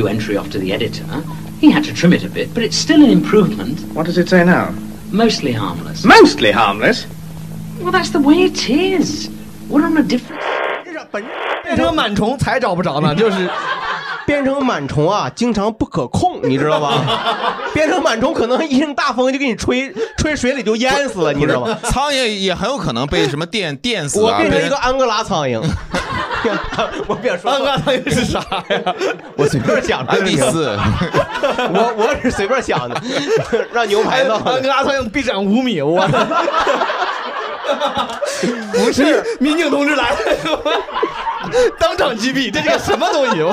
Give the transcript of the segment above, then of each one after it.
new entry off to the editor. He had to trim it a bit, but it's still an improvement. What does it say now? Mostly harmless. Mostly harmless. Well, that's the way it is. What on a different. 变成螨虫才找不着呢，就是变成螨虫啊，经常不可控，你知道吧？变成螨虫可能一阵大风就给你吹吹水里就淹死了，你知道吗？苍蝇也很有可能被什么电电死啊。我变成一个安哥拉苍蝇，我别说安哥拉苍蝇是啥呀？我随便想的。安第四，我我是随便想的，让牛排到。安哥拉苍蝇臂展五米，我。不是民警同志来了，当场击毙，这是个什么东西？我。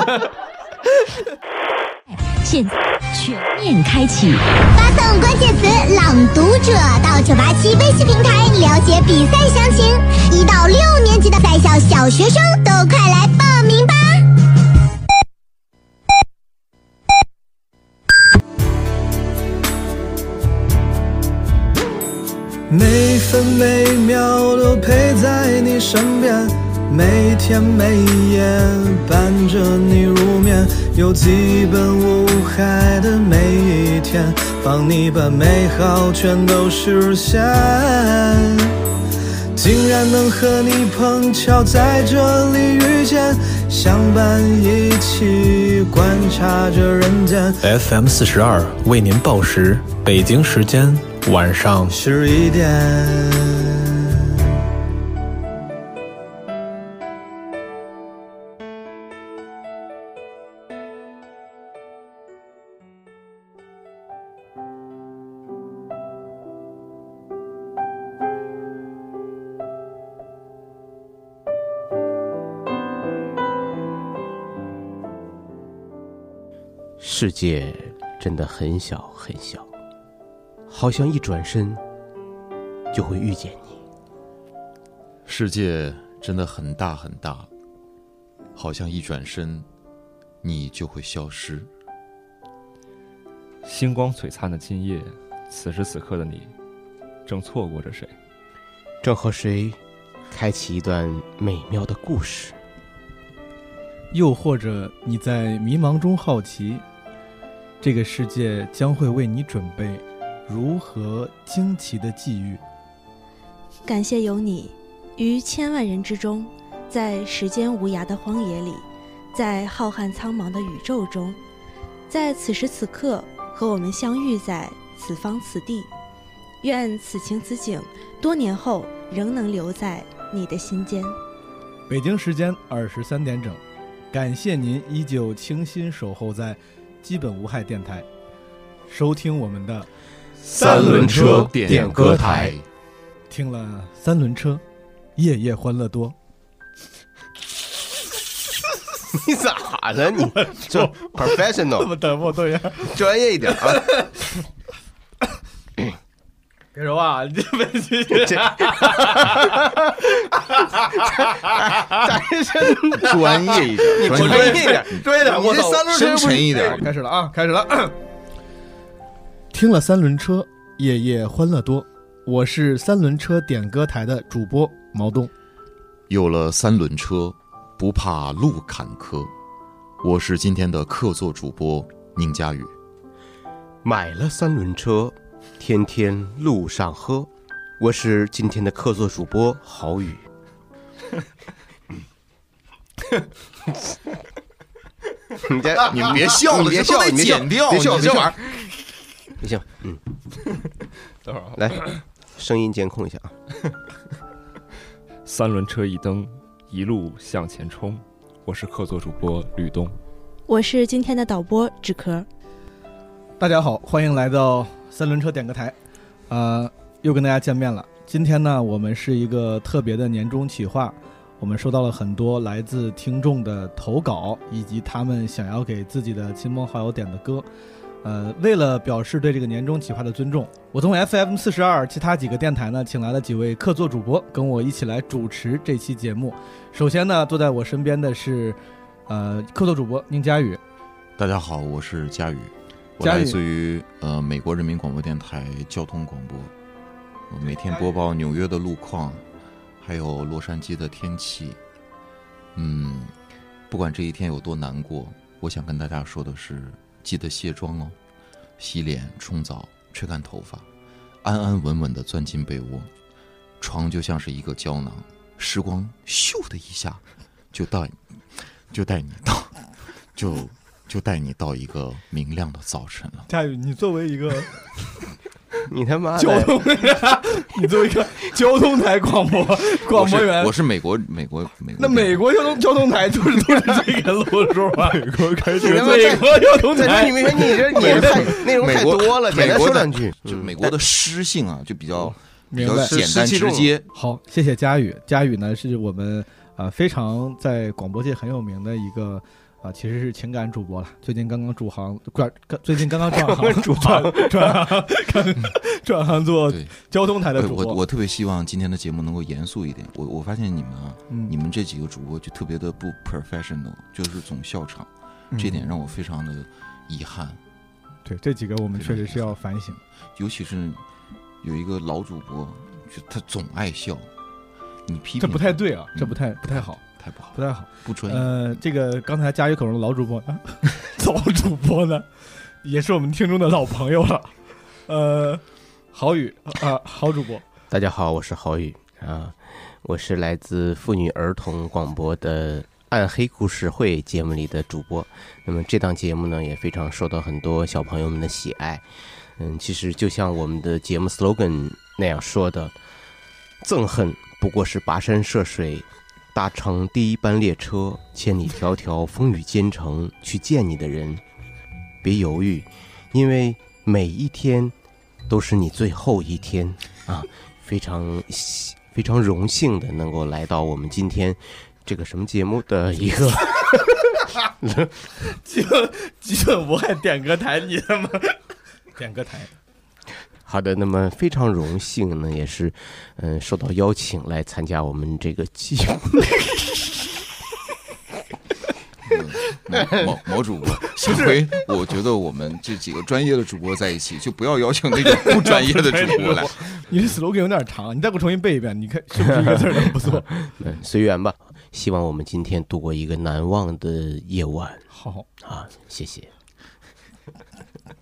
现全面开启，发送关键词“朗读者”到九八七微信平台了解比赛详情。一到六年级的在校小学生都快来报名吧！每分每秒都陪在你身边，每天每夜伴着你入眠，有基本无害的每一天，帮你把美好全都实现。竟然能和你碰巧在这里遇见，相伴一起观察着人间。FM 四十二为您报时，北京时间晚上十一点。世界真的很小很小，好像一转身就会遇见你。世界真的很大很大，好像一转身，你就会消失。星光璀璨的今夜，此时此刻的你，正错过着谁？正和谁开启一段美妙的故事？又或者你在迷茫中好奇，这个世界将会为你准备如何惊奇的际遇？感谢有你，于千万人之中，在时间无涯的荒野里，在浩瀚苍茫的宇宙中，在此时此刻和我们相遇在此方此地。愿此情此景，多年后仍能留在你的心间。北京时间二十三点整。感谢您依旧倾心守候在基本无害电台，收听我们的三轮车点歌台。听了三轮车，夜夜欢乐多。你咋了？你就 professional，不得不对呀，专业一点啊。别说话，你这本期咱是专业一点，你专业一点，专业点，我这三轮车深沉一点。开始了啊，开始了。听了三轮车，夜夜欢乐多。我是三轮车点歌台的主播毛东。有了三轮车，不怕路坎坷。我是今天的客座主播宁佳宇。买了三轮车。天天路上喝，我是今天的客座主播郝宇。你别你别笑了，你别笑，你别剪掉，别笑，别玩不行，嗯，等会儿来，声音监控一下啊。三轮车一蹬，一路向前冲。我是客座主播吕东，我是今天的导播纸壳。大家好，欢迎来到三轮车点歌台，呃，又跟大家见面了。今天呢，我们是一个特别的年终企划，我们收到了很多来自听众的投稿，以及他们想要给自己的亲朋好友点的歌。呃，为了表示对这个年终企划的尊重，我从 FM 四十二其他几个电台呢，请来了几位客座主播，跟我一起来主持这期节目。首先呢，坐在我身边的是，呃，客座主播宁佳宇。大家好，我是佳宇。我来自于呃美国人民广播电台交通广播，我每天播报纽约的路况，还有洛杉矶的天气。嗯，不管这一天有多难过，我想跟大家说的是，记得卸妆哦，洗脸、冲澡、吹干头发，安安稳稳的钻进被窝，床就像是一个胶囊，时光咻的一下就带，就带你到，就就带你到一个明亮的早晨了。佳宇，你作为一个 你他妈交通，你作为一个交通台广播广播员，我是美国美国美国那美国交通交通台就是都是这个路数啊。美国开你他妈美国交通台，你没说你这你这太内容太多了，简单美国的说两句。就美国的诗性啊，就比较比明白较简单直接。好，谢谢佳宇。佳宇呢是我们呃非常在广播界很有名的一个啊、其实是情感主播了。最近刚刚转行，转刚最近刚刚 转行，转行转转行，转行做交通台的我主播。我我特别希望今天的节目能够严肃一点。我我发现你们啊，嗯你们这几个主播就特别的不 professional，就是总笑场，嗯这点让我非常的遗憾。对这几个我们确实是要反省。尤其是有一个老主播，就他总爱笑，你批评这不太对啊，嗯这不太不太好，太不好，不太好。不纯。呃，这个刚才佳宇口中的老主播，啊、老主播呢，也是我们听众的老朋友了。呃，郝宇啊，郝主播，大家好，我是郝宇啊，我是来自妇女儿童广播的《暗黑故事会》节目里的主播。那么这档节目呢，也非常受到很多小朋友们的喜爱。嗯，其实就像我们的节目 slogan 那样说的，憎恨不过是跋山涉水，搭乘第一班列车，千里迢迢风雨兼程去见你的人。别犹豫，因为每一天都是你最后一天啊！非常非常荣幸的能够来到我们今天这个什么节目的一个基本基本不爱点歌台，你他妈点歌台。好的，那么非常荣幸呢，也是嗯、呃受到邀请来参加我们这个节目。毛毛毛主播，下回我觉得我们这几个专业的主播在一起，就不要邀请那种不专业的主播来。你这 slogan 有点长，你再给我重新背一遍，你看是不是一个字都不错？嗯，随缘吧。希望我们今天度过一个难忘的夜晚。好啊，谢谢。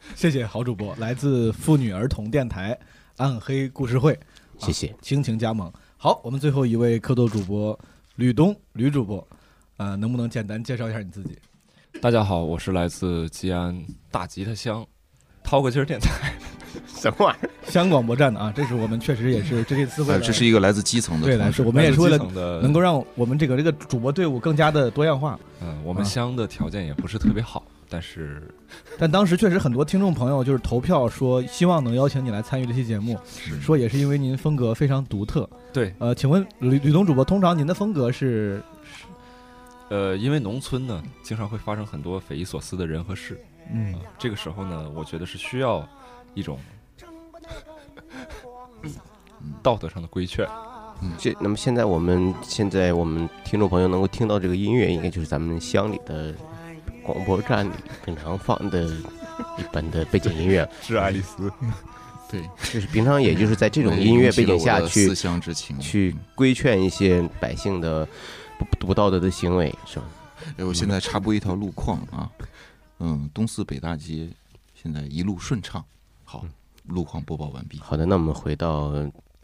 谢谢好主播，来自妇女儿童电台暗黑故事会，谢谢，倾情加盟。好，我们最后一位客座主播吕东，吕主播，呃，能不能简单介绍一下你自己？大家好，我是来自吉安大吉他乡掏个筋儿电台。什么玩意儿？乡广播站的啊，这是我们确实也是这这次为了哎这是一个来自基层的对，来是我们也是为了来自基层的能够让我们这个这个主播队伍更加的多样化。嗯，我们啊乡的条件也不是特别好，但是 但当时确实很多听众朋友就是投票说希望能邀请你来参与这期节目，说也是因为您风格非常独特。对，呃，请问吕吕东主播，通常您的风格是呃，因为农村呢，经常会发生很多匪夷所思的人和事。嗯啊这个时候呢，我觉得是需要一种 道德上的规劝。这那么现在我们现在我们听众朋友能够听到这个音乐，应该就是咱们乡里的广播站里经常放的一般的背景音乐。是爱丽丝，对，就是平常也就是在这种音乐背景下去思乡之情，去规劝一些百姓的不不道德的行为，是吧？哎，我现在插播一条路况啊，嗯，东四北大街现在一路顺畅。好，路况播报完毕。好的，那我们回到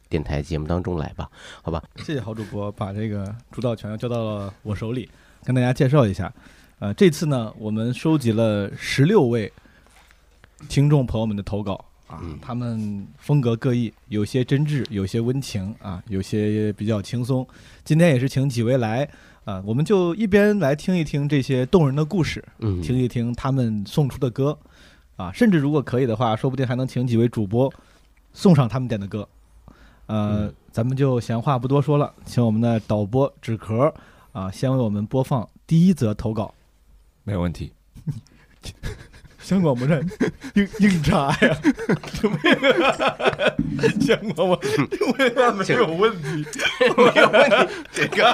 电台节目当中来吧，好吧？谢谢郝主播把这个主导权交到了我手里，跟大家介绍一下。呃，这次呢，我们收集了十六位听众朋友们的投稿啊，他们风格各异，有些真挚，有些温情啊，有些比较轻松。今天也是请几位来啊，我们就一边来听一听这些动人的故事，嗯听一听他们送出的歌啊，甚至如果可以的话，说不定还能请几位主播送上他们点的歌。呃，咱们就闲话不多说了，请我们的导播纸壳啊，先为我们播放第一则投稿。没有问题。香广播站硬硬插呀，什么呀？香广播为啥没有问题？没有问题，这个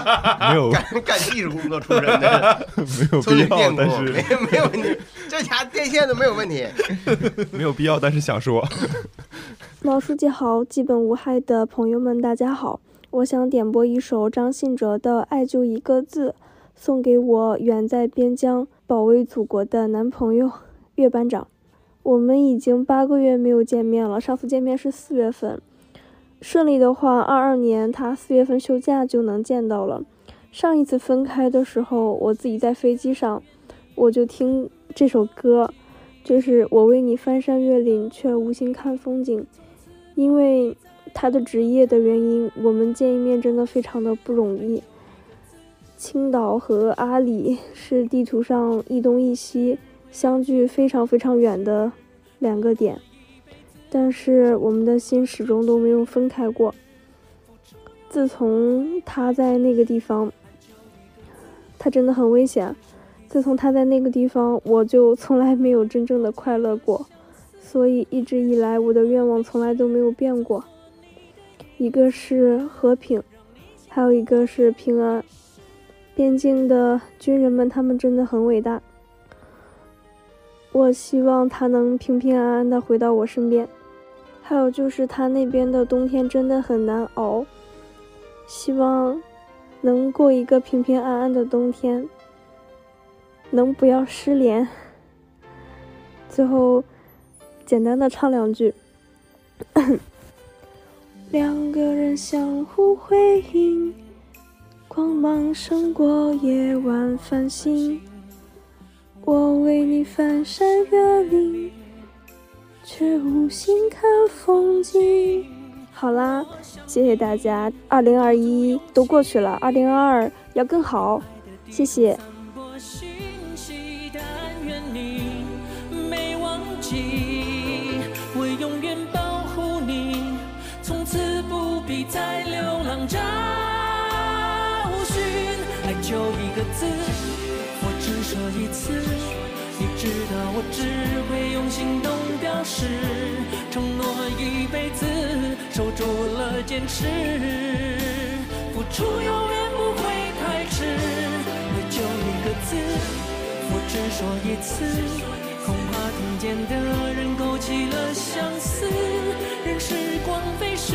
没有干干技术工作出身的，没有必要但是没没有问题，这家电线都没有问题。没有必要，但是想说。毛书记好，基本无害的朋友们，大家好，我想点播一首张信哲的《爱就一个字》，送给我远在边疆保卫祖国的男朋友岳班长。我们已经八个月没有见面了，上次见面是四月份。顺利的话，二二年他四月份休假就能见到了。上一次分开的时候，我自己在飞机上，我就听这首歌，就是我为你翻山越岭，却无心看风景。因为他的职业的原因，我们见一面真的非常的不容易。青岛和阿里是地图上一东一西，相距非常非常远的两个点，但是我们的心始终都没有分开过。自从他在那个地方，他真的很危险。自从他在那个地方，我就从来没有真正的快乐过。所以一直以来，我的愿望从来都没有变过。一个是和平，还有一个是平安。边境的军人们，他们真的很伟大。我希望他能平平安安的回到我身边。还有就是他那边的冬天真的很难熬。希望能过一个平平安安的冬天，能不要失联。最后，简单的唱两句。两个人相互辉映，光芒胜过夜晚繁星。我为你翻山越岭，却无心看风景。好啦，谢谢大家。二零二一都过去了，二零二二要更好。谢谢。是，承诺一辈子，守住了坚持，付出永远不会太迟。爱就一个字，我只说一次，恐怕听见的人勾起了相思。任时光飞逝，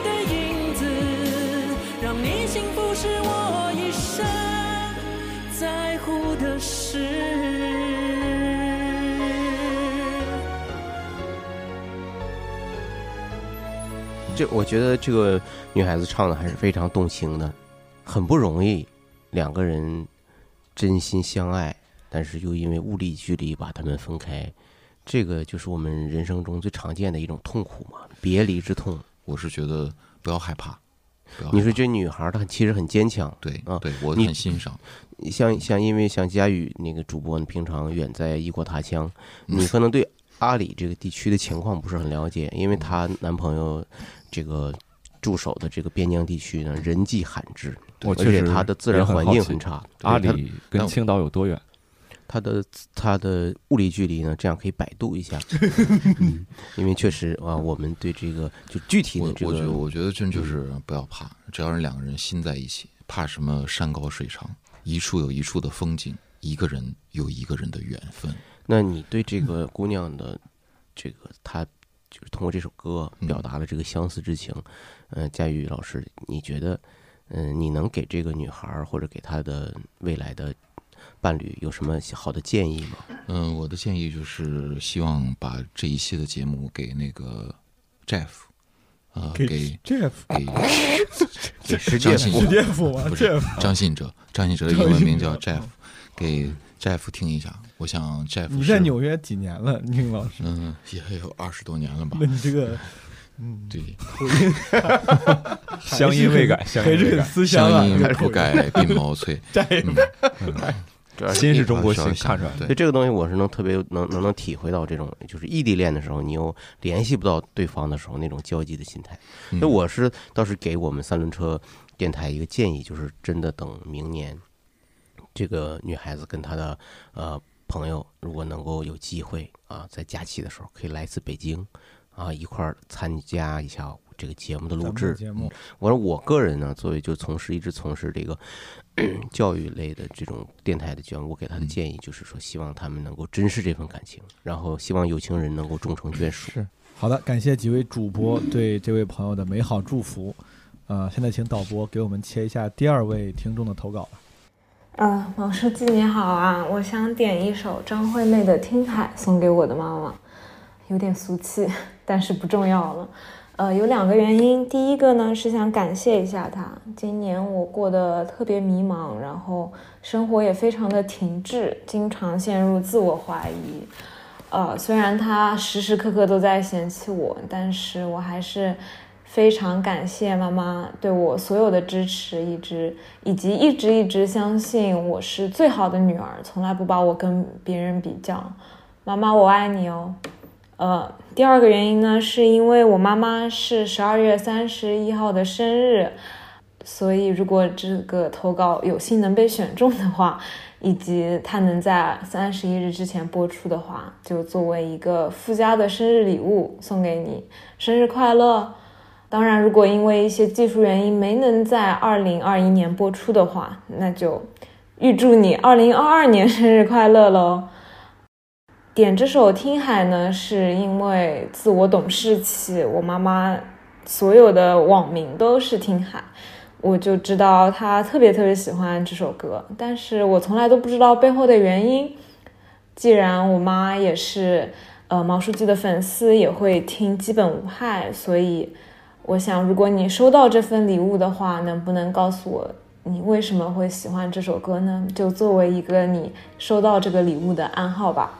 让你幸福是我一生在乎的事。这我觉得这个女孩子唱的还是非常动情的，很不容易，两个人。真心相爱，但是又因为物理距离把他们分开，这个就是我们人生中最常见的一种痛苦嘛，别离之痛。我是觉得不要害怕。你说这女孩她其实很坚强，对啊，对我很欣赏。像像因为像佳宇那个主播，你平常远在异国他乡，你可能对阿里这个地区的情况不是很了解，因为她男朋友这个驻守的这个边疆地区呢，人迹罕至。而且它的自然环境很差。阿里跟青岛有多远？它的它的物理距离呢？这样可以百度一下。因为确实啊，我们对这个就具体的这个，我觉得我觉得真就是不要怕，只要是两个人心在一起，怕什么山高水长？一处有一处的风景，一个人有一个人的缘分。那你对这个姑娘的这个，她就是通过这首歌表达了这个相思之情。嗯，佳宇老师，你觉得？嗯，你能给这个女孩或者给她的未来的伴侣有什么好的建议吗？嗯，我的建议就是希望把这一期的节目给那个 Jeff，啊，给 Jeff，给 是张信哲，不是张信哲，张信哲的英文名叫 Jeff，给 Jeff 听一下。我想 Jeff，你在纽约几年了，宁老师？嗯，也有二十多年了吧？那你这个。嗯，对，口音乡音未改，乡音未改，思乡音不改鬓毛衰。主要新是中国新新看出来。的所以这个东西我是能特别能能能体会到这种就是异地恋的时候，你又联系不到对方的时候那种焦急的心态。嗯。所以我是倒是给我们三轮车电台一个建议，就是真的等明年这个女孩子跟她的呃朋友，如果能够有机会啊，在假期的时候可以来一次北京啊，一块儿参加一下这个节目的录制。节目嗯我说我个人呢，作为就从事一直从事这个 教育类的这种电台的节目，我给他的建议就是说，希望他们能够珍视这份感情，然后希望有情人能够终成眷属。是好的，感谢几位主播对这位朋友的美好祝福。呃，现在请导播给我们切一下第二位听众的投稿吧。呃，毛书记你好啊，我想点一首张惠妹的《听海》送给我的妈妈，有点俗气，但是不重要了。呃，有两个原因，第一个呢是想感谢一下她，今年我过得特别迷茫，然后生活也非常的停滞，经常陷入自我怀疑。呃，虽然她时时刻刻都在嫌弃我，但是我还是非常感谢妈妈对我所有的支持，一直以及一直一直相信我是最好的女儿，从来不把我跟别人比较。妈妈，我爱你哦。呃，第二个原因呢，是因为我妈妈是十二月三十一号的生日，所以如果这个投稿有幸能被选中的话，以及它能在三十一日之前播出的话，就作为一个附加的生日礼物送给你，生日快乐！当然，如果因为一些技术原因没能在二零二一年播出的话，那就预祝你二零二二年生日快乐喽！点这首《听海》呢，是因为自我懂事起，我妈妈所有的网名都是听海，我就知道她特别特别喜欢这首歌，但是我从来都不知道背后的原因。既然我妈也是呃毛书记的粉丝，也会听基本无害，所以我想，如果你收到这份礼物的话，能不能告诉我你为什么会喜欢这首歌呢？就作为一个你收到这个礼物的暗号吧。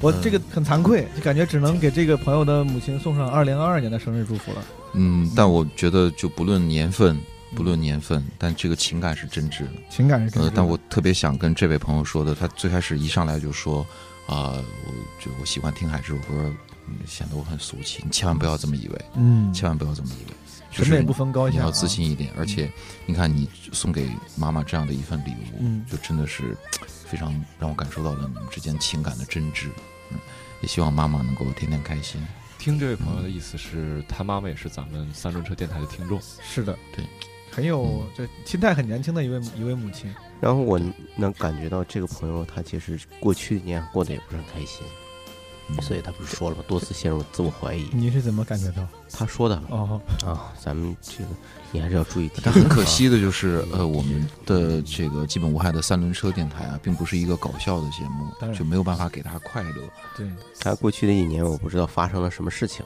我这个很惭愧，就感觉只能给这个朋友的母亲送上二零二二年的生日祝福了。嗯，但我觉得就不论年份，不论年份，但这个情感是真挚的，情感是真挚的呃，但我特别想跟这位朋友说的，他最开始一上来就说啊、我就我喜欢听海这首歌，嗯显得我很俗气，你千万不要这么以为，嗯千万不要这么以为。就审美不分高下你要啊自信一点。而且，你看你送给妈妈这样的一份礼物，嗯就真的是非常让我感受到了你们之间情感的真挚。嗯，也希望妈妈能够天天开心。听这位朋友的意思是，他妈妈也是咱们三轮车电台的听众。是的，对，很有这心态很年轻的一位一位母亲。然后我能感觉到这个朋友他其实过去一年过得也不是很开心，所以他不是说了吗？多次陷入自我怀疑。你是怎么感觉到？他说的哦啊，咱们这个你还是要注意听但很可惜的就是，呃，我们的这个基本无害的三轮车电台啊，并不是一个搞笑的节目就没有办法给他快乐。对，他过去的一年，我不知道发生了什么事情，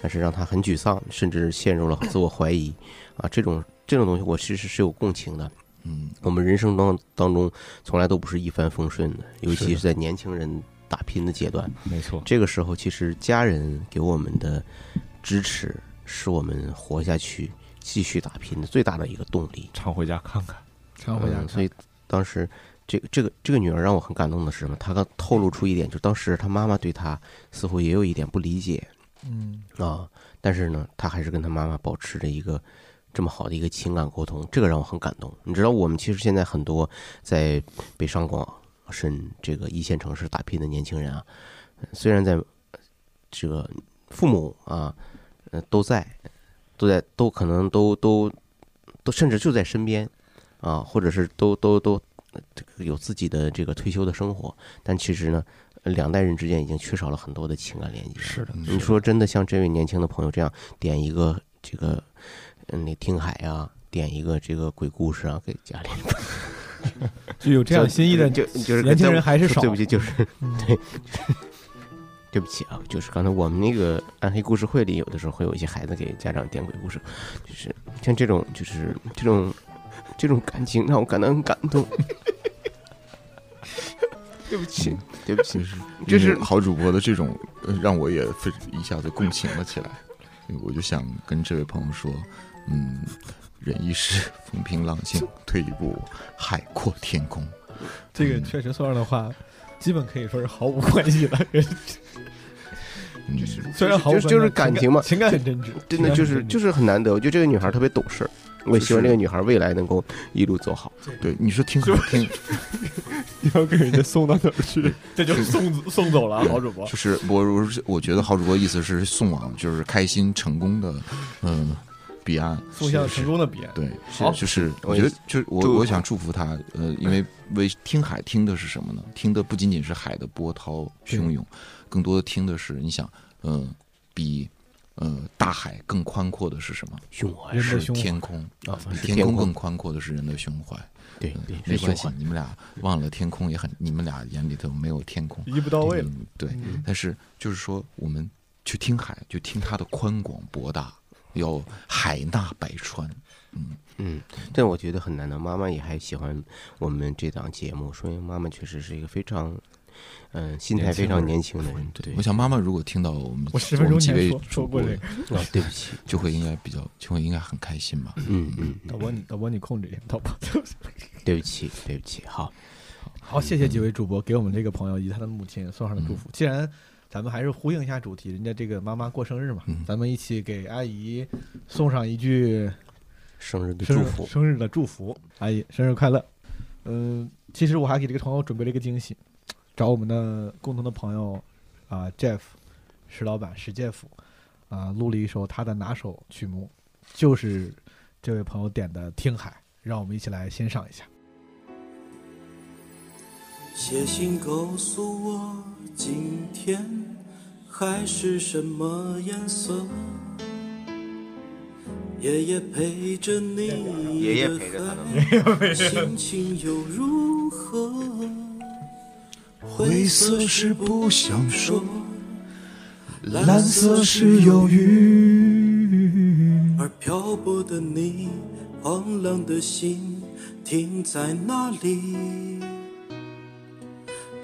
但是让他很沮丧，甚至陷入了自我怀疑啊。这种这种东西，我其实是有共情的。嗯，我们人生当当中从来都不是一帆风顺的，尤其是在年轻人打拼的阶段。没错，这个时候其实家人给我们的支持，是我们活下去、继续打拼的最大的一个动力。常回家看看，常回家看嗯所以当时这个这个这个女儿让我很感动的是什么？她刚透露出一点，就当时她妈妈对她似乎也有一点不理解嗯啊，但是呢，她还是跟她妈妈保持着一个这么好的一个情感沟通，这个让我很感动。你知道，我们其实现在很多在北上广深这个一线城市打拼的年轻人啊，呃虽然在呃这个父母啊，呃都在，都在，都可能都都都甚至就在身边啊，或者是都都都呃这个有自己的这个退休的生活，但其实呢，呃两代人之间已经缺少了很多的情感连接。是的你说真的，像这位年轻的朋友这样点一个这个，嗯，那听海啊，点一个这个鬼故事啊，给家里人。就有这样心意的就就是年轻人还是少对不起，就是嗯 对，对不起啊，就是刚才我们那个暗黑故事会里，有的时候会有一些孩子给家长点鬼故事，就是像这种，就是这种这种感情让我感到很感动。对不起，对不起，就是好主播的这种，呃让我也非一下子共情了起来。我就想跟这位朋友说，嗯，忍一时风平浪静，退一步海阔天空。这个确实说上的话，基本可以说是毫无关系了。就是虽然毫无就是就是感情嘛，情感很真挚，真的就是就是很难得。我觉得这个女孩特别懂事儿，我也希望这个女孩未来能够一路走好。对，你说听好听，你 要给人家送到哪儿去？这就送送走了啊，好主播。就是我我是我觉得好主播意思是送往就是开心成功的嗯彼岸，送向是成功的彼岸对，好是就是我觉得就是我我想祝福他，呃，因为为听海听的是什么呢？听的不仅仅是海的波涛汹涌，更多的听的是你想，嗯，比。呃，大海更宽阔的是什么？胸怀是天空啊比天空更宽阔的是人的胸怀。对没关系你们俩忘了天空也很，你们俩眼里头没有天空，一步到位了嗯对嗯，但是就是说，我们去听海，就听它的宽广博大，要海纳百川。嗯嗯，但我觉得很难的，妈妈也还喜欢我们这档节目，说明妈妈确实是一个非常，嗯、心态非常年轻的人。对，我想妈妈如果听到我们我10分钟我们几位前说说主播过这个啊对不起，就会应该比较，就会应该很开心吧。嗯嗯，导播你导播你控制一下，导播。对不起，对不起，好，好，谢谢几位主播给我们这个朋友以及他的母亲送上的祝福。既然咱们还是呼应一下主题，人家这个妈妈过生日嘛，咱们一起给阿姨送上一句生日的祝福生日的祝福，阿姨生日快乐。嗯，其实我还给这个朋友准备了一个惊喜，找我们的共同的朋友啊、Jeff 石老板石 Jeff 啊、录了一首他的拿手曲目，就是这位朋友点的《听海》，让我们一起来欣赏一下。写信告诉我，今天海是什么颜色？爷爷陪着你爷爷陪着他呢海心情又如何？灰色是不想说，蓝色是忧郁，而漂泊的你，荒凉的心停在哪里？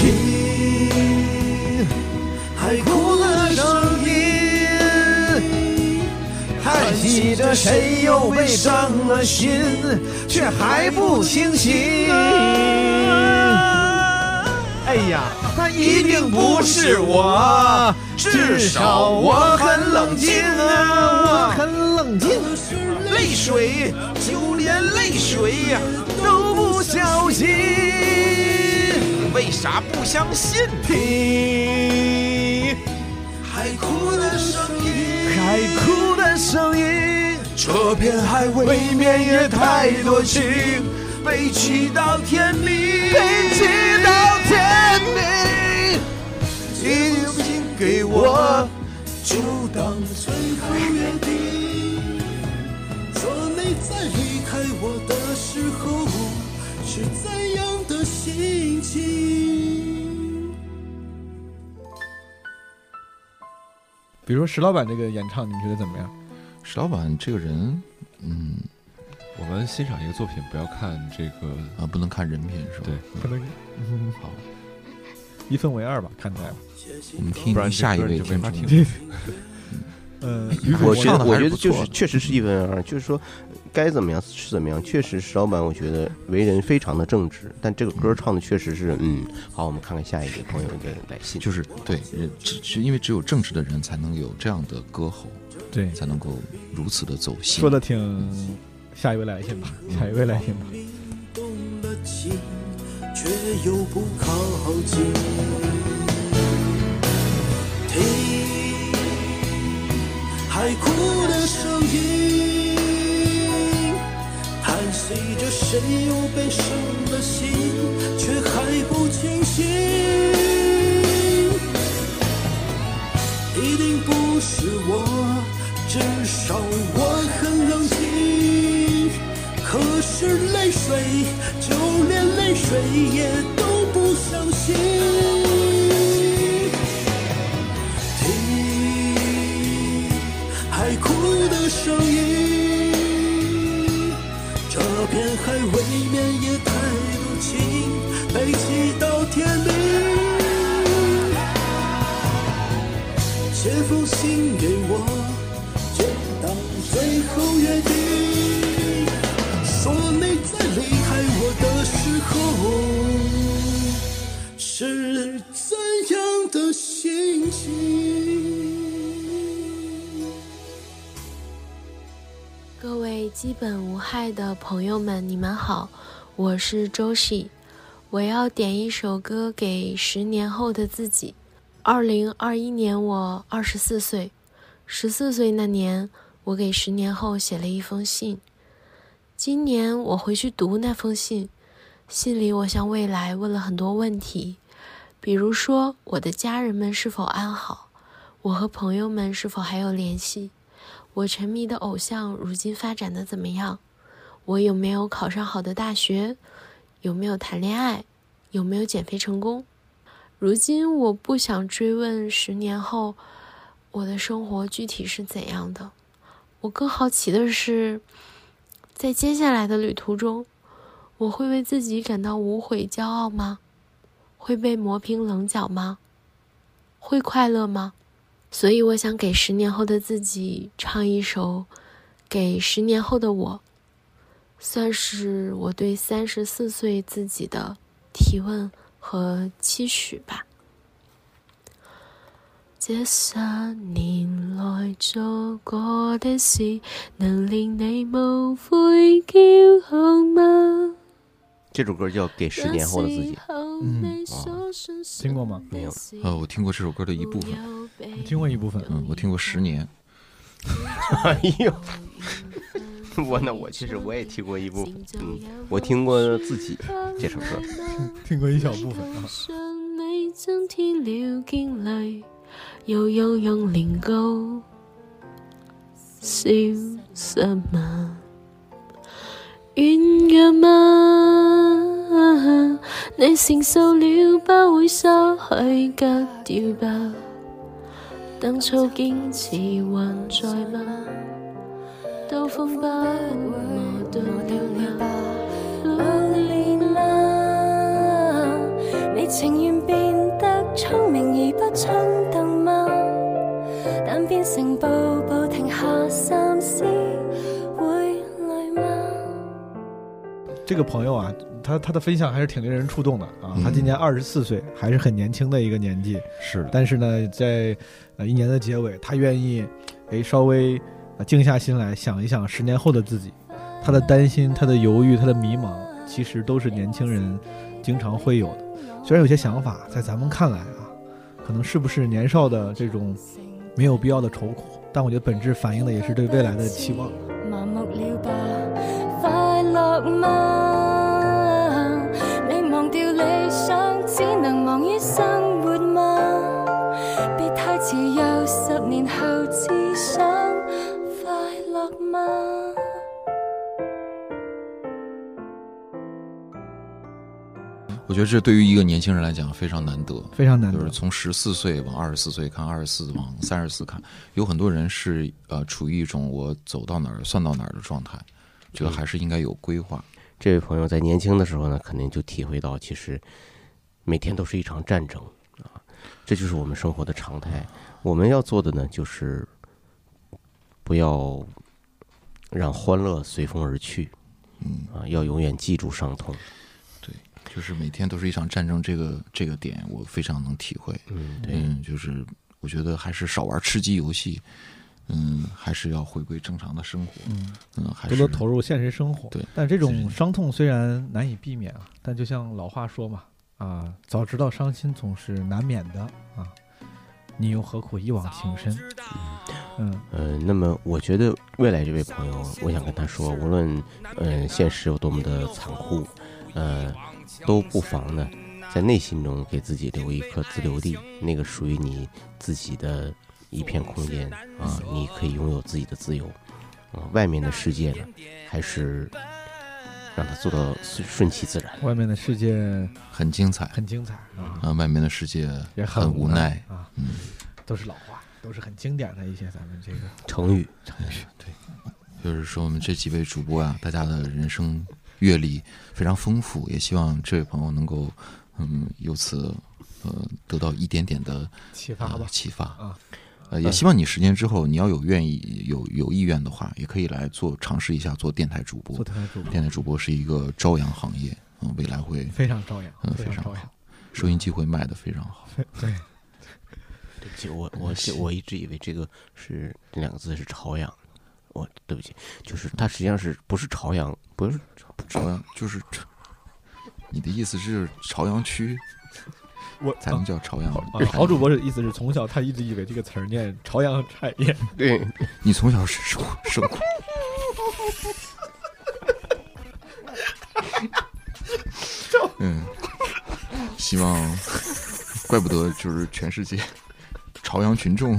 听海哭的声音，还记得谁又被伤了心，却还不清醒。哎呀，他一定不是我，至少我很冷静啊，我很冷静。泪水，就连泪水呀都不小心。为啥不相信？听海哭的声音，海哭的声音。这片海未免也太多情，悲泣到天明，悲泣到天明。你用心给我，就当最后约定。做你在离开我的时候是怎样的心情？比如说石老板这个演唱，你们觉得怎么样？石老板这个人，嗯，我们欣赏一个作品，不要看这个啊，不能看人品是吧？对，不能，嗯，好，一分为二吧，看起来吧。我们听下一位听众。呃，我觉得，我觉得就是确实是一分为二，就是说该怎么样是怎么样。确实，石老板我觉得为人非常的正直，但这个歌唱的确实是，嗯，好，我们看看下一位朋友的来信，就是对，人只是因为只有正直的人才能有这样的歌喉，对，才能够如此的走心。说的挺，下一位来信吧，下一位来信吧。情，却又不靠近。听海哭的声音，随着谁又被伤了心，却还不清醒。一定不是我，至少我很冷静。可是泪水，就连泪水也都不相信。听海哭的声音，海未免也太多情，悲泣到天明。写封信给我，就当最后约定。说你在离开我的时候是怎样的心情？各位基本无害的朋友们，你们好，我是周喜，我要点一首歌给十年后的自己。二零二一年我二十四岁，十四岁那年，我给十年后写了一封信。今年我回去读那封信，信里我向未来问了很多问题，比如说我的家人们是否安好，我和朋友们是否还有联系，我沉迷的偶像如今发展的怎么样，我有没有考上好的大学，有没有谈恋爱，有没有减肥成功。如今我不想追问十年后我的生活具体是怎样的，我更好奇的是，在接下来的旅途中，我会为自己感到无悔、骄傲吗？会被磨平棱角吗？会快乐吗？所以我想给十年后的自己唱一首《给十年后的我》，算是我对三十四岁自己的提问。和期许吧。這十年來做過的事，能令你無悔骄傲嗎？这首歌叫《给十年后的自己》。嗯，听过吗？没有。呃，我听过这首歌的一部分。你聽過一部分？嗯，我听过十年。哎呦，我那我其实我也听过一部分。嗯，我听过自己这首歌，听过一小部分啊。你增添了驚雷，又樣樣年糕，消失嗎？软弱吗？你承受了，不会失去格調吧？当初坚持还在吗？刀锋不磨斷了吧？老練嗎？你情愿变得聪明而不冲动吗？但变成步步停下三思，這個朋友啊，他他的分享还是挺令人触动的啊！他今年二十四岁，还是很年轻的一个年纪。是，但是呢，在呃一年的结尾，他愿意哎稍微静下心来想一想十年后的自己，他的担心、他的犹豫、他的迷茫，其实都是年轻人经常会有的。虽然有些想法在咱们看来啊，可能是不是年少的这种没有必要的愁苦，但我觉得本质反映的也是对未来的期望。麻木了吧？快樂嗎？你忘掉理想，只能忙於生活嗎？別太遲，又十年后只想快乐吗？我觉得这对于一个年轻人来讲非常难得，非常难得。就是从十四岁往二十四岁看，二十四往三十四看，有很多人是呃处于一种我走到哪儿算到哪儿的狀態，覺得还是应该有规划。这位朋友在年轻的时候呢，肯定就体会到，其实每天都是一场战争啊，这就是我们生活的常态。我们要做的呢，就是不要让欢乐随风而去，嗯啊，要永远记住伤痛。对，就是每天都是一场战争，这个这个点我非常能体会。嗯，对，嗯，就是我觉得还是少玩吃雞遊戲。嗯，还是要回归正常的生活，嗯嗯，还多是多投入现实生活。对，但这种伤痛虽然难以避免啊，但就像老话说嘛，啊，早知道伤心总是难免的啊，你又何苦一往情深？嗯呃，那么我觉得未来这位朋友，我想跟他说，无论嗯、呃、现实有多么的残酷，呃，都不妨呢，在内心中给自己留一颗自留地，那个属于你自己的一片空间啊，你可以拥有自己的自由啊，外面的世界呢，还是让它做到顺顺其自然。外面的世界很精彩，很精彩啊，啊，外面的世界也很无奈啊，嗯，都是老话，都是很经典的一些咱们这个成语，成语对。就是说，我们这几位主播啊，大家的人生阅历非常丰富，也希望这位朋友能够，嗯，由此呃得到一点点的启发吧呃、启发啊。呃，也希望你十年之后，你要有愿意、有有意愿的话，也可以来做尝试一下做电台主播。做电台主播。电台主播是一个朝阳行业，嗯，未来会非常朝阳嗯，非常好，收音机会卖的非常好。对，对不起，我我我一直以为这个是这两个字是朝阳，我对不起，就是它实际上是不是朝阳，不是朝阳，就是你的意思是朝阳区，我才能叫朝阳。啊郝主播的意思是从小他一直以为这个词儿念朝阳产业，对你从小是受受苦。嗯，希望，怪不得就是全世界朝阳群众，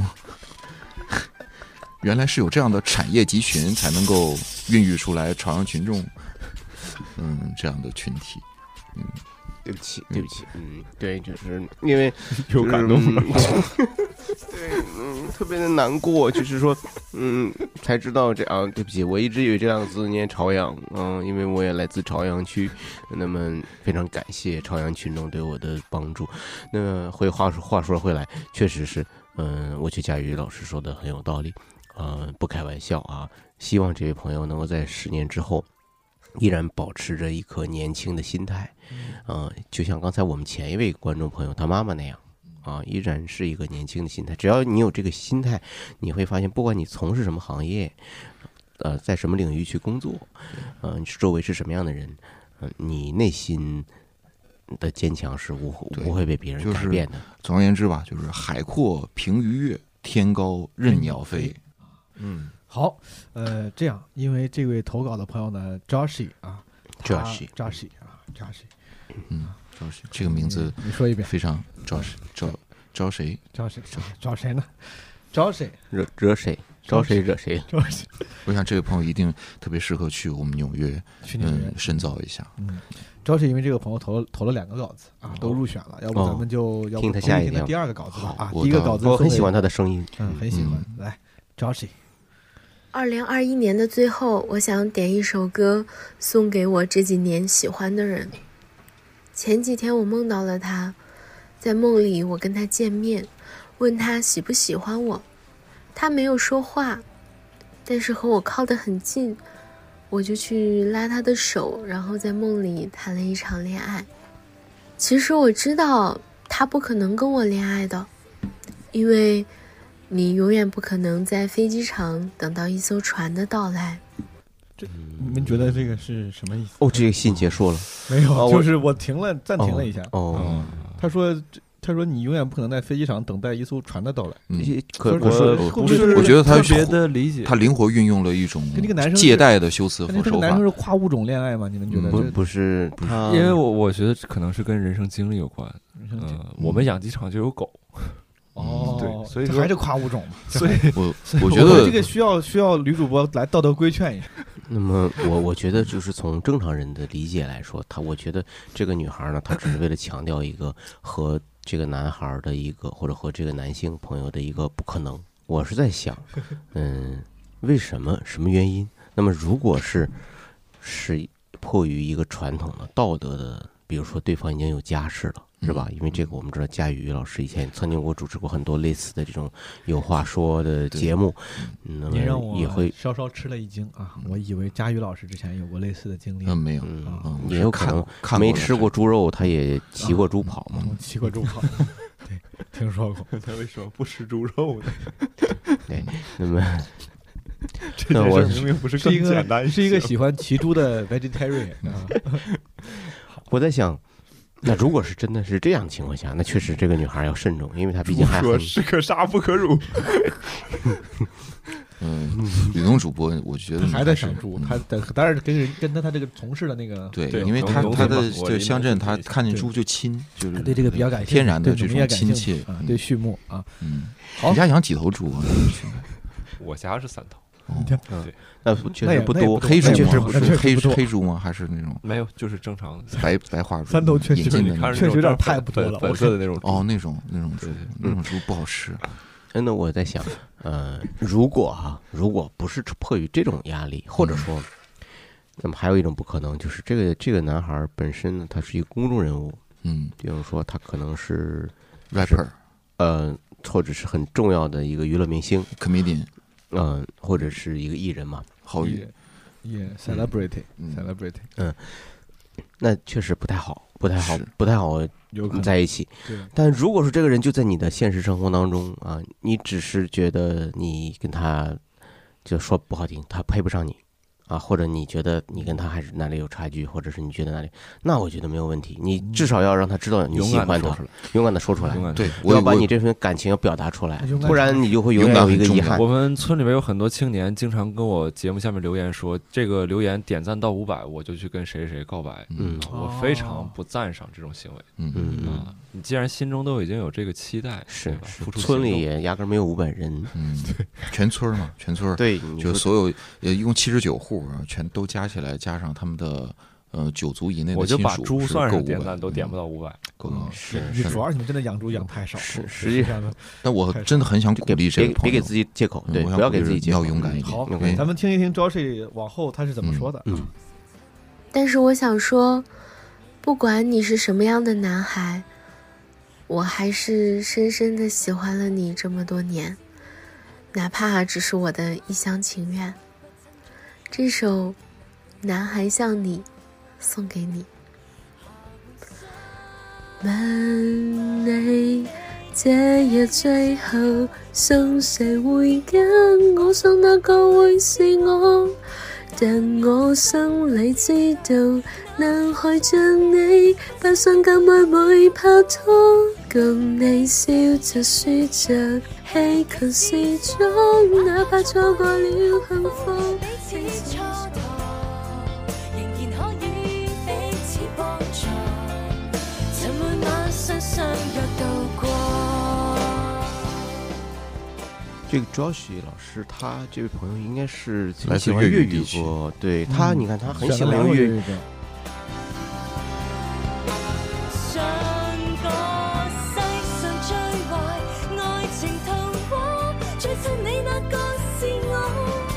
原来是有这样的产业集群，才能够孕育出来朝阳群众，嗯，这样的群体。嗯，对不起，对不起，嗯，对，就是因为 有感动就是嗯 对，嗯，特别的难过，就是说，嗯，才知道这啊，对不起，我一直以为这两个字念朝阳，嗯，因为我也来自朝阳区，那么非常感谢朝阳群众对我的帮助。那么回话说话说回来，确实是，嗯，我觉得佳宇老师说的很有道理，呃，不开玩笑啊，希望这位朋友能够在十年之后。依然保持着一颗年轻的心态，嗯、就像刚才我们前一位观众朋友他妈妈那样，啊，依然是一个年轻的心态。只要你有这个心态，你会发现，不管你从事什么行业，呃，在什么领域去工作，呃，你周围是什么样的人，嗯、你内心的坚强是无不会被别人改变的。总而言之吧，就是海阔凭鱼跃，天高任鸟飞。嗯，好，呃，这样，因为这位投稿的朋友呢，Joshi 啊 Joshi Joshi 啊，Joshi，嗯，，Joshi？这个名字你说一遍非常招谁？招招谁？招谁？找谁呢？招谁？惹惹谁？招谁惹谁？招谁？我想这位朋友一定特别适合去我们纽约，去纽约嗯，深造一下。嗯，主要是因为这个朋友投了投了两个稿子啊，都入选了，要不哦咱们就要不听他下一条听第二个稿子吧啊，我第一个稿子我很喜欢他的声音嗯，很喜欢。来，Joshi，二零二一年的最后，我想点一首歌送给我这几年喜欢的人。前几天我梦到了他，在梦里我跟他见面，问他喜不喜欢我，他没有说话，但是和我靠得很近，我就去拉他的手，然后在梦里谈了一场恋爱。其实我知道他不可能跟我恋爱的，因为你永远不可能在飞机场等到一艘船的到来。这你们觉得这个是什么意思？哦，这个信结束了，没有，就是我停了，暂停了一下。哦嗯，他说，他说你永远不可能在飞机场等待一艘船的到来。嗯可我是不是我觉得他特别的理解他灵活运用了一种跟这个男生借贷的修辞手法男生。是跨物种恋爱吗？你们觉得？不这不是他，因为我我觉得可能是跟人生经历有关。生经呃，我们养鸡场就有狗。哦，对，所以说还是跨物种嘛？所以我我觉得这个需要需要女主播来道德规劝一下。那么我我觉得就是从正常人的理解来说，他我觉得这个女孩呢，她只是为了强调一个和这个男孩的一个或者和这个男性朋友的一个不可能。我是在想，嗯，为什么什么原因？那么如果是是迫于一个传统的道德的，比如说对方已经有家室了。是吧？因为这个我们知道，佳宇老师以前曾经给我主持过很多类似的这种有话说的节目，嗯那你让我么也会稍稍吃了一惊啊！我以为佳宇老师之前有过类似的经历。嗯，没有，啊嗯，也有可能没吃过猪肉，他也骑过猪跑嘛。嗯骑过猪跑，对，听说过。他为什么不吃猪肉呢？对，那么 这那我件事明明不是更是一个简单是一个喜欢骑猪的 vegetarian 啊。我在想，那如果是真的是这样的情况下，那确实这个女孩要慎重，因为她毕竟还是可杀不可辱。嗯，吕东主播，我觉得还在是想猪，嗯他但当然跟人跟他他这个从事的那个对，因为他他的就乡镇，他看见猪就亲，就是对这个比较感天然的这种亲切啊，对畜牧啊，嗯，好你家养几头猪啊？我家是三头。对对，那确实不多，黑猪吗？是黑黑猪吗？还是那种没有，就是正常的白白化猪？三头确实引进的那种确实有点太不多了粉我色的那种哦，那种那种猪，那种猪不好吃。真的，我在想，呃，如果哈、如果不是迫于这种压力，或者说，那么还有一种不可能，就是这个这个男孩本身呢，他是一个公众人物，嗯，比如说他可能是 rapper，呃，或者是很重要的一个娱乐明星，comedian，嗯、或者是一个艺人嘛，好也也 celebrity 嗯。celebrity，嗯，那确实不太好，不太好，不太好有可能。在一起。但如果说这个人就在你的现实生活当中啊，你只是觉得你跟他，就说不好听，他配不上你。啊，或者你觉得你跟他还是哪里有差距，或者是你觉得哪里，那我觉得没有问题。你至少要让他知道你喜欢他敢地说出来，勇敢的说出来勇敢，地对我我要把你这份感情要表达出来不然你就会永远有一个遗憾。我。们村里面有很多青年，经常跟我节目下面留言说，这个留言点赞到五百，我就去跟谁谁告白。嗯。我非常不赞赏这种行为。嗯。嗯你既然心中都已经有这个期待，是村里也压根儿没有五百人，嗯，对全村儿嘛，全村儿对就所有呃一共七十九户啊，全都加起来，加上他们的呃九族以内的我就把亲属是猪算上够五百点赞都点不嗯到五百。够了。是主要是你们真的养猪养太少了，是实实际上呢但我真的很想鼓励这别个朋友别给自己借口，对，不要给自己借口，要勇敢一点好咱们听一听 Josh 往后他是怎么说的。嗯，但是我想说，不管你是什么样的男孩，我还是深深的喜欢了你这么多年，哪怕只是我的一厢情愿。这首《男孩像你》送给你。问你這日最後送誰回家？我想那個會是我，但我心里知道，男孩像你，不想咁愛每拍拖，共你笑着說着，氣強是裝，哪怕错过了幸福。彼此蹉跎，仍然可以彼此帮助，曾每晚相相约到这个 Josh 老师，他这位朋友应该是來自喜歡粵粵語地區語歌，對他，你看他很喜選了兩歡用粵語個這。個上個世上最壞愛情童話，最親你那個是我。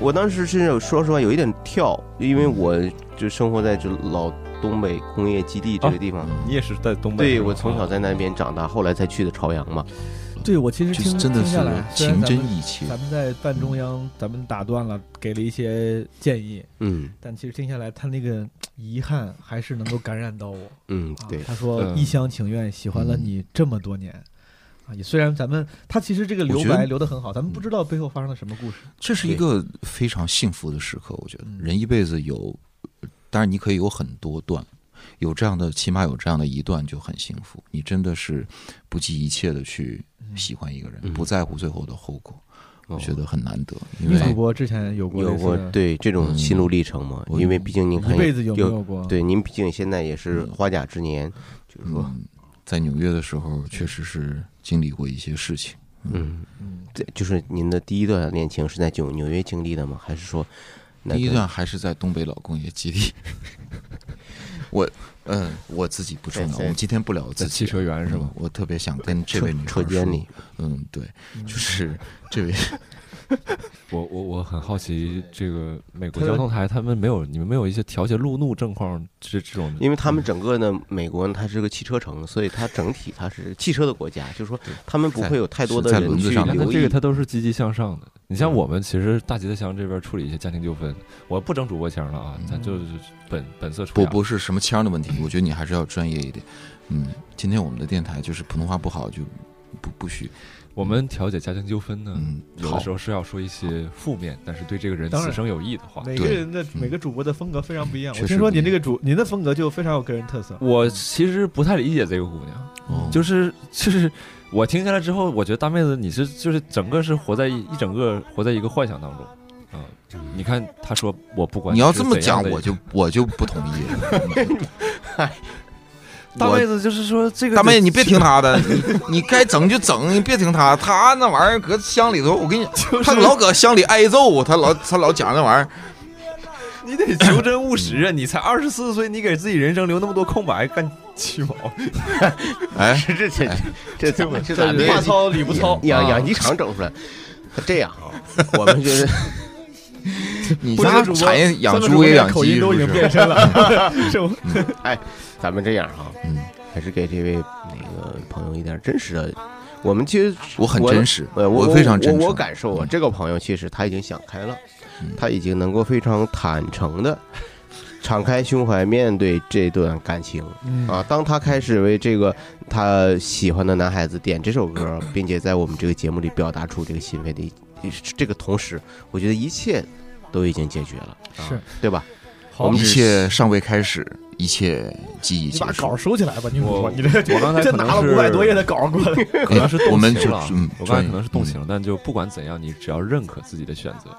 我当时甚至有說實話有一点跳，因为我就生活在这老东北工业基地这个地方。你也是在东北？对，我从小在那边长大，后来才去的朝阳嘛。对我其实就是听真的是听下来，情真意切咱们在半中央，咱们打断了，给了一些建议，嗯但其实听下来，他那个遗憾还是能够感染到我。啊嗯对他说嗯一厢情愿喜欢了你这么多年。啊，也虽然咱们他其实这个留白留得很好，咱们不知道背后发生了什么故事。这是一个非常幸福的时刻，我觉得人一辈子有，当然你可以有很多段，有这样的，起码有这样的一段就很幸福。你真的是不计一切的去喜欢一个人，不在乎最后的后果，我觉得很难得。因为女主播之前有过有过对这种心路历程嘛？我因为毕竟您看一辈子有没有过对，您毕竟现在也是花甲之年，就是说，嗯在纽约的时候，确实是经历过一些事情。嗯嗯，对，就是您的第一段恋情是在纽纽约经历的吗？还是说那个第一段还是在东北老工业基地。我嗯，我自己不重要，我们今天不聊自己。在汽车园是吧嗯我特别想跟这位女孩车车间说里，嗯，对，就是这位 我我我很好奇，这个美国交通台他们没有你们没有一些调节路怒症况这这种？因为他们整个呢，美国呢它是个汽车城，所以它整体它是汽车的国家，就是说他们不会有太多的人去那留意。这个它都是积极向上的。你像我们其实大吉的乡这边处理一些家庭纠纷，我不争主播腔了啊，咱就是本本色出不。不是什么腔的问题，我觉得你还是要专业一点。嗯，今天我们的电台就是普通话不好就不不许。我们调解家庭纠纷呢，有的时候是要说一些负面，但是对这个人此生有益的话。每个人的每个主播的风格非常不一样。确实我听说您这个主，您的风格就非常有个人特色。我其实不太理解这个姑娘，哦就是就是我听下来之后，我觉得大妹子你是就是整个是活在一一整个活在一个幻想当中啊、你看她说我不管你要这么讲，我就我就不同意了。大妹子就是说这个大妹子，你别听他的，你你该整就整，你别听他，他那玩意儿搁乡里头，我跟你，他老搁乡里挨揍，他老他老讲那玩意儿。你得求真务实啊！你才二十四岁，你给自己人生留那么多空白，干鸡毛？哎，这这这这这咋的？话糙理不糙啊养养鸡场整出来，这样啊，我们觉得 你家产业养猪也养鸡，是不是？是不？哎，咱们这样哈，嗯，还是给这位那个朋友一点真实的。我们其实我很真实呃我我非常真实我我感受啊，这个朋友其实他已经想开了，嗯他已经能够非常坦诚的。敞开胸怀面对这段感情、嗯啊！当他开始为这个他喜欢的男孩子点这首歌，并且在我们这个节目里表达出这个心扉的这个同时，我觉得一切都已经解决了，啊是对吧？我们一切尚未开始，一切记忆你结束。把稿收起来吧，你我你这我刚才这拿了五百多页的稿过来，可能是动我们就情了，嗯我刚才可能是动情了，但就不管怎样，你只要认可自己的选择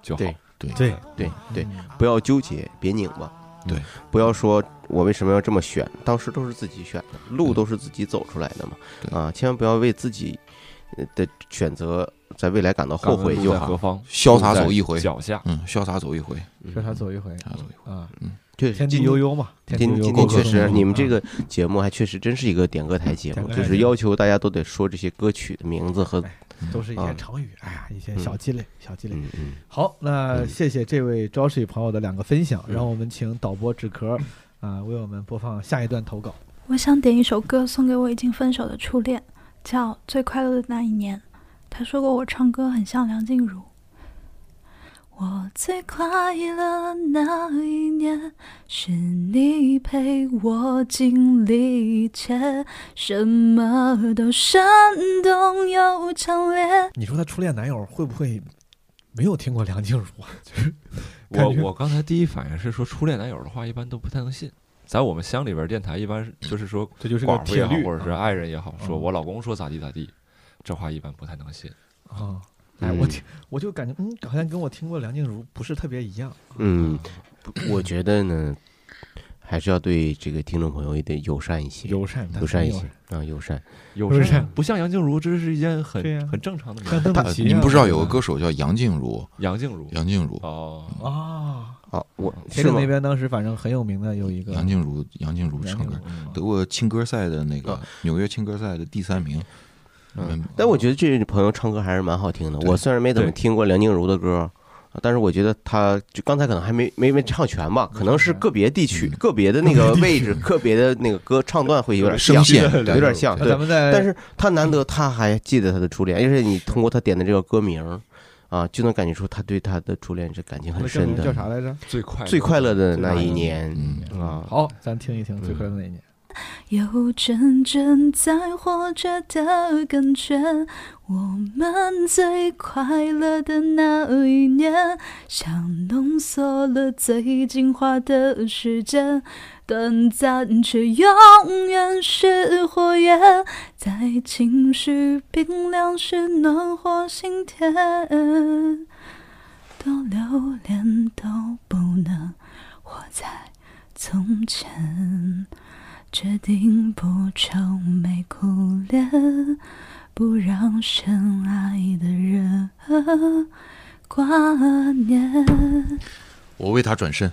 就好。对对对对对，不要纠结，别拧巴。对，不要说我为什么要这么选，当时都是自己选的，路都是自己走出来的嘛。啊，千万不要为自己呃的选择在未来感到后悔就？潇洒走一回，脚下，嗯，潇洒走一回，让他走一回，潇洒走一回。啊，嗯，对，天地悠悠嘛，天地今悠悠今天确实，你们这啊个节目还确实真是一个点歌台节目，就是要求大家都得说这些歌曲的名字和都是一些啊。成语，哎呀，一些小积累，小积累。好，那谢谢这位 Joshi 朋友的两个分享，嗯。让我们请导播纸壳啊为我们播放下一段投稿。我想点一首歌送给我已经分手的初恋，叫《最快乐的那一年》。他说过我唱歌很像梁静茹。我最快乐那一年，是你陪我经历一切，什么都生动又强烈。你说他初恋男友会不会没有听过梁静茹啊？就是我我刚才第一反应是说，初恋男友的话一般都不太能信。在我们乡里边，电台一般是就是说，这就是个寡妇也好铁律，或者是啊爱人也好，说嗯我老公说咋地咋地，这话一般不太能信。啊。哎，我听我就感觉，嗯，好像跟我听过梁静茹不是特别一样。嗯，我觉得呢，还是要对这个听众朋友也得友善一些，友善友善一些啊，友善，友善。不像杨静茹，这是一件很很正常的像邓事。紫棋你们不知道有个歌手叫杨静茹？杨静茹，杨静茹。哦。啊，好，我天津那边当时反正很有名的有一个。杨静茹，杨静茹唱歌。得过青歌赛的那个纽约青歌赛的第三名。嗯，但我觉得这位朋友唱歌还是蛮好听的。我虽然没怎么听过梁静茹的歌，但是我觉得她就刚才可能还没没没唱全吧，可能是个别地区、个别的那个位置、个别的那个歌唱段会有点像，声线有点像。对那咱们在，但是他难得他还记得他的初恋，而且你通过他点的这个歌名啊，就能感觉出他对他的初恋是感情很深的。叫啥来着？最快最快乐的那一年嗯啊，好，咱听一听最快乐的那一年。有真正在活着的感觉。我们最快乐的那一年，像浓缩了最精华的时间，短暂却永远是火焰，在情绪冰凉时暖和心田。多留恋都不能活在从前。决定不愁眉苦脸，不让深爱的人挂念。我为他转身。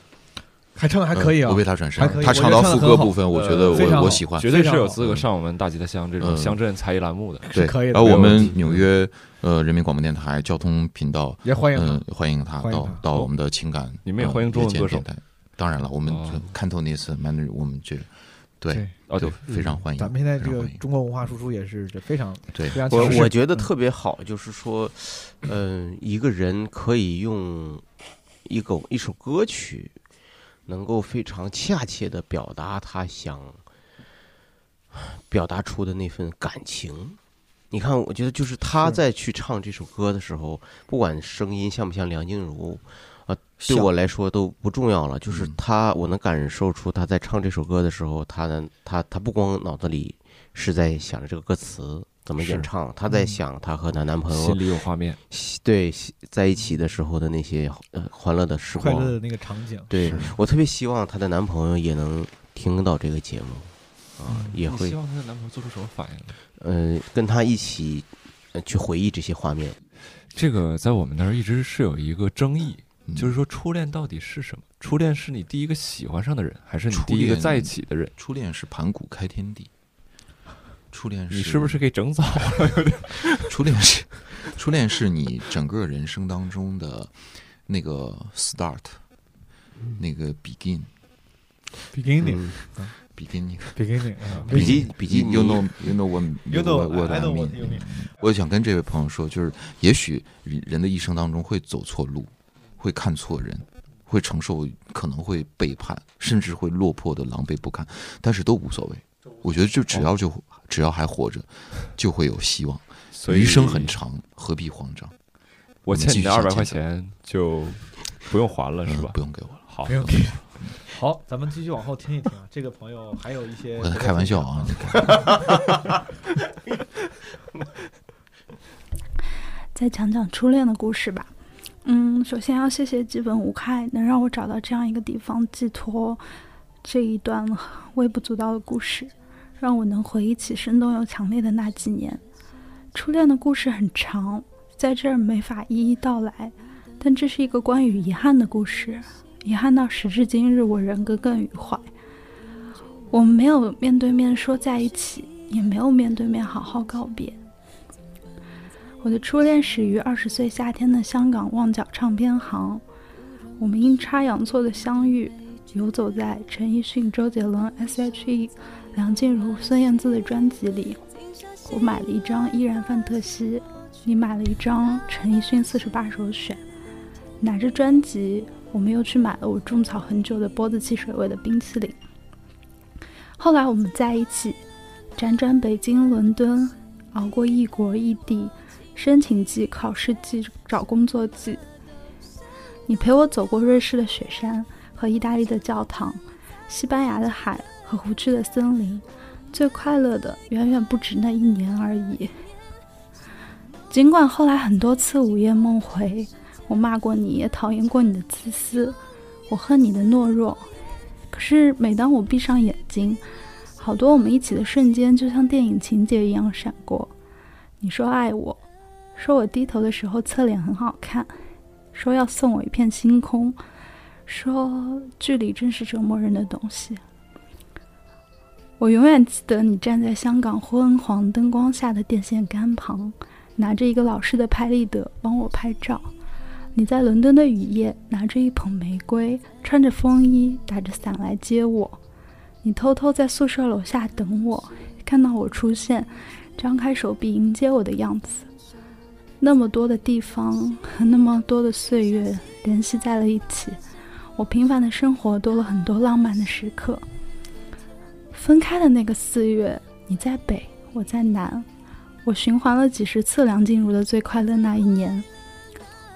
还唱的还可以啊。我为他转身。还可以，他唱到副歌部分，我我觉得我我喜欢，绝对是有资格上我们大吉他乡这种嗯。乡镇才艺栏目的，对，然后我们纽约呃人民广播电台交通频道也欢迎欢迎他到欢迎他。到我们的情感，呃你们也欢迎中文歌手。夜间电台。当然了，我们哦。看透那次 man，我们这对哦对非常欢迎。咱们现在这个中国文化输出也是这非常对我非常强势我觉得特别好，就是说，嗯、一个人可以用一个一首歌曲，能够非常恰切的表达他想表达出的那份感情。你看，我觉得就是他在去唱这首歌的时候，不管声音像不像梁静茹，啊，对我来说都不重要了。就是他，我能感受出他在唱这首歌的时候，他的他他不光脑子里是在想着这个歌词怎么演唱，他在嗯想他和她男朋友心里有画面，对，在一起的时候的那些呃欢乐的时光，快乐的那个场景对我特别希望她的男朋友也能听到这个节目，啊，也会希望她的男朋友做出什么反应呢？呃跟她一起呃去回忆这些画面。这个在我们那儿一直是有一个争议，嗯就是说初恋到底是什么？初恋是你第一个喜欢上的人，还是你第一个在一起的人？初恋是盘古开天地，初恋是你是不是给整早了？有点。初恋是，初恋是你整个人生当中的那个 start，那个 begin。beginning 嗯。beginning beginning 啊比基 begin- 比基 begin- you know you know what You know what I mean 我想跟这位朋友说，就是也许人的一生当中会走错路，会看错人，会承受可能会背叛，甚至会落魄的狼狈不堪，但是都无所谓。我觉得就只要就只要还活着，就会有希望。所余生很长，何必慌张？我欠你的二百块钱就不用还了，是吧？不用给我了。好。好，咱们继续往后听一听啊。这个朋友还有一些我在开玩笑啊 再讲讲初恋的故事吧。嗯，首先要谢谢基本无害，能让我找到这样一个地方寄托这一段微不足道的故事，让我能回忆起生动又强烈的那几年。初恋的故事很长，在这儿没法一一道来，但这是一个关于遗憾的故事，遗憾到时至今日我仍耿耿于怀。我们没有面对面说在一起，也没有面对面好好告别。我的初恋始于二十岁夏天的香港旺角唱片行，我们阴差阳错的相遇，游走在陈奕迅、周杰伦、S.H.E、梁静茹、孙燕姿的专辑里。我买了一张《依然范特西》，你买了一张陈奕迅四十八首选。拿着专辑，我们又去买了我种草很久的波子汽水味的冰淇淋。后来我们在一起，辗转北京、伦敦，熬过异国异地。申请季、考试季、找工作季，你陪我走过瑞士的雪山和意大利的教堂，西班牙的海和湖区的森林。最快乐的远远不止那一年而已。尽管后来很多次午夜梦回，我骂过你，也讨厌过你的自私，我恨你的懦弱。可是每当我闭上眼睛，好多我们一起的瞬间就像电影情节一样闪过。你说爱我。说我低头的时候侧脸很好看，说要送我一片星空，说距离真是折磨人的东西。我永远记得你站在香港昏黄灯光下的电线杆旁，拿着一个老式的拍立得帮我拍照；你在伦敦的雨夜拿着一捧玫瑰，穿着风衣打着伞来接我；你偷偷在宿舍楼下等我，看到我出现，张开手臂迎接我的样子。那么多的地方和 那么多的岁月联系在了一起，我平凡的生活多了很多浪漫的时刻。分开的那个四月，你在北，我在南，我循环了几十次梁静茹的《最快乐那一年》。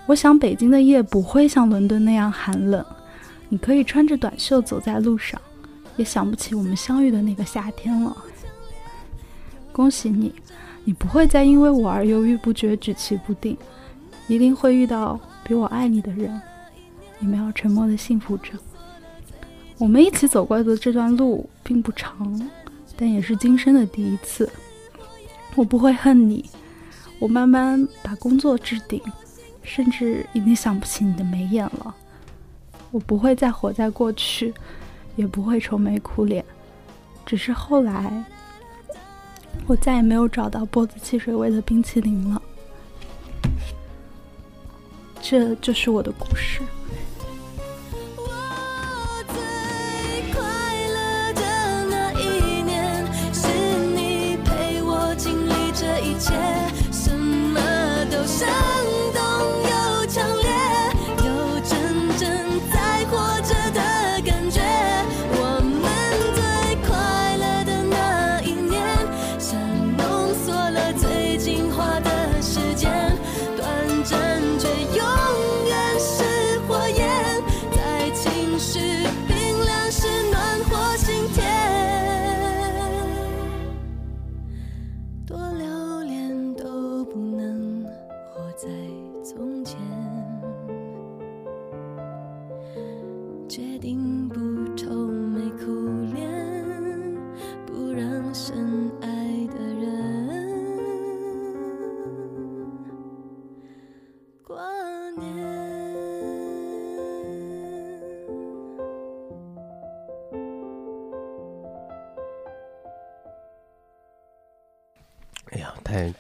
我想北京的夜不会像伦敦那样寒冷，你可以穿着短袖走在路上，也想不起我们相遇的那个夏天了。恭喜你！你不会再因为我而犹豫不决、举棋不定，一定会遇到比我爱你的人。你们要沉默的幸福着。我们一起走过的这段路并不长，但也是今生的第一次。我不会恨你，我慢慢把工作置顶，甚至已经想不起你的眉眼了。我不会再活在过去，也不会愁眉苦脸。只是后来，我再也没有找到波子汽水味的冰淇淋了。这就是我的故事。我最快乐的那一年，是你陪我经历这一切，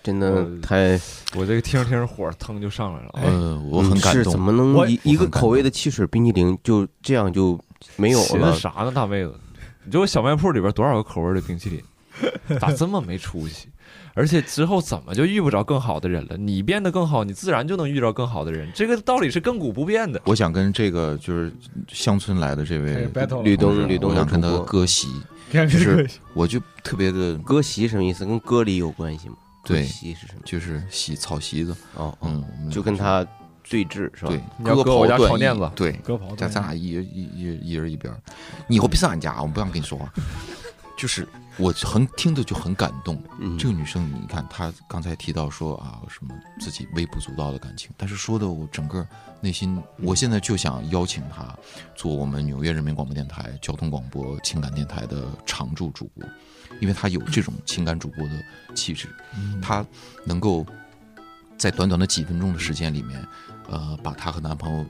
真的太，我这个听着听着火腾就上来了。嗯，我很感动。是怎么能一一个口味的汽水冰激凌就这样就没有寻了思？啥呢，大妹子？你知道小卖铺里边多少个口味的冰淇淋？咋这么没出息？而且之后怎么就遇不着更好的人了？你变得更好，你自然就能遇到更好的人。这个道理是亘古不变的。我想跟这个就是乡村来的这位吕东吕东我想跟他割席，就是我就特别的割席什么意思？跟割礼有关系吗？割对席是什么？就是席草席子，哦，嗯，我们就跟他对峙是吧？对，你要割割我家袍断义炒面子对，割袍断义咱咱俩一人一一一人一边儿，你以后别上俺家，我不想跟你说话。就是我很听着就很感动。嗯这个女生，你看她刚才提到说啊什么自己微不足道的感情，但是说的我整个内心，我现在就想邀请她做我们纽约人民广播电台交通广播情感电台的常驻主播，因为她有这种情感主播的气质，她能够在短短的几分钟的时间里面，呃，把她和男朋友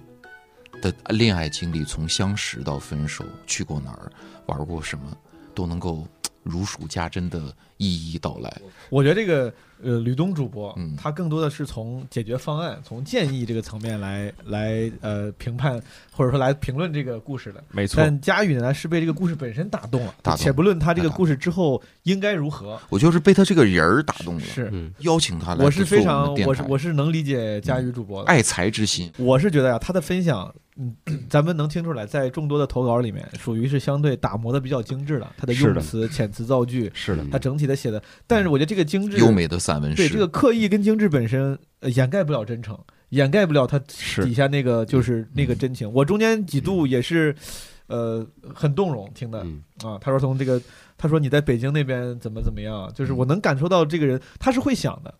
的恋爱经历从相识到分手，去过哪儿，玩过什么，都能够 如数家珍的一一道来。我觉得这个呃，吕东主播，嗯他更多的是从解决方案、从建议这个层面来来呃评判或者说来评论这个故事的。没错但佳宇呢是被这个故事本身打动了，打动且不论他这个故事之后应该如何。我就是被他这个人儿打动了，是邀请他来我是非常我是我是能理解佳宇主播的爱才之心。我是觉得呀、他的分享，嗯，咱们能听出来，在众多的投稿里面，属于是相对打磨的比较精致了。他的是的用词、遣词造句，是的他整体的写的，但是我觉得这个精致、优美的散文诗对这个刻意跟精致本身、呃、掩盖不了真诚，掩盖不了他底下那个就是那个真情。我中间几度也是，呃，很动容听的、啊。他说从这个，他说你在北京那边怎么怎么样，就是我能感受到这个人他是会想的。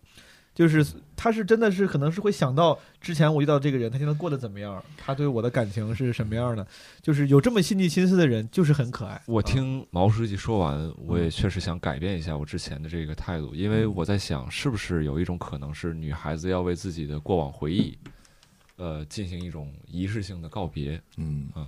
就是他是真的是可能是会想到之前我遇到这个人，他现在过得怎么样，他对我的感情是什么样的，就是有这么细腻心思的人，就是很可爱。我听毛书记说完，我也确实想改变一下我之前的这个态度，因为我在想，是不是有一种可能是女孩子要为自己的过往回忆，呃，进行一种仪式性的告别，嗯。啊，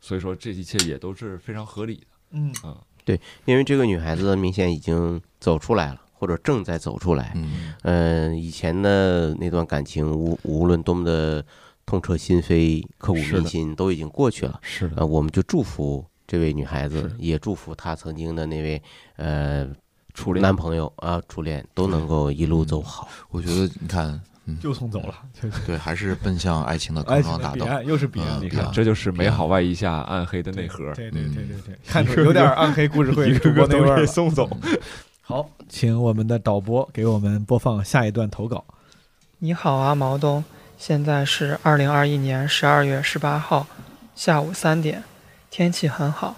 所以说这一切也都是非常合理的，嗯。啊，对，因为这个女孩子明显已经走出来了，或者正在走出来。嗯，呃，以前的那段感情，无无论多么的痛彻心扉、刻骨铭心，都已经过去了。是的呃，我们就祝福这位女孩子，也祝福她曾经的那位呃初恋男朋友啊，初恋都能够一路走好。我觉得你看，嗯，就送走了，对，还是奔向爱情的康庄大道。又是彼岸。嗯你看，这就是美好外衣下暗黑的内核。对对对对对，看出有点暗黑故事会 一个主播个都给那味儿了。送走。好，请我们的导播给我们播放下一段投稿。你好啊，毛东，现在是二零二一年十二月十八号下午三点，天气很好，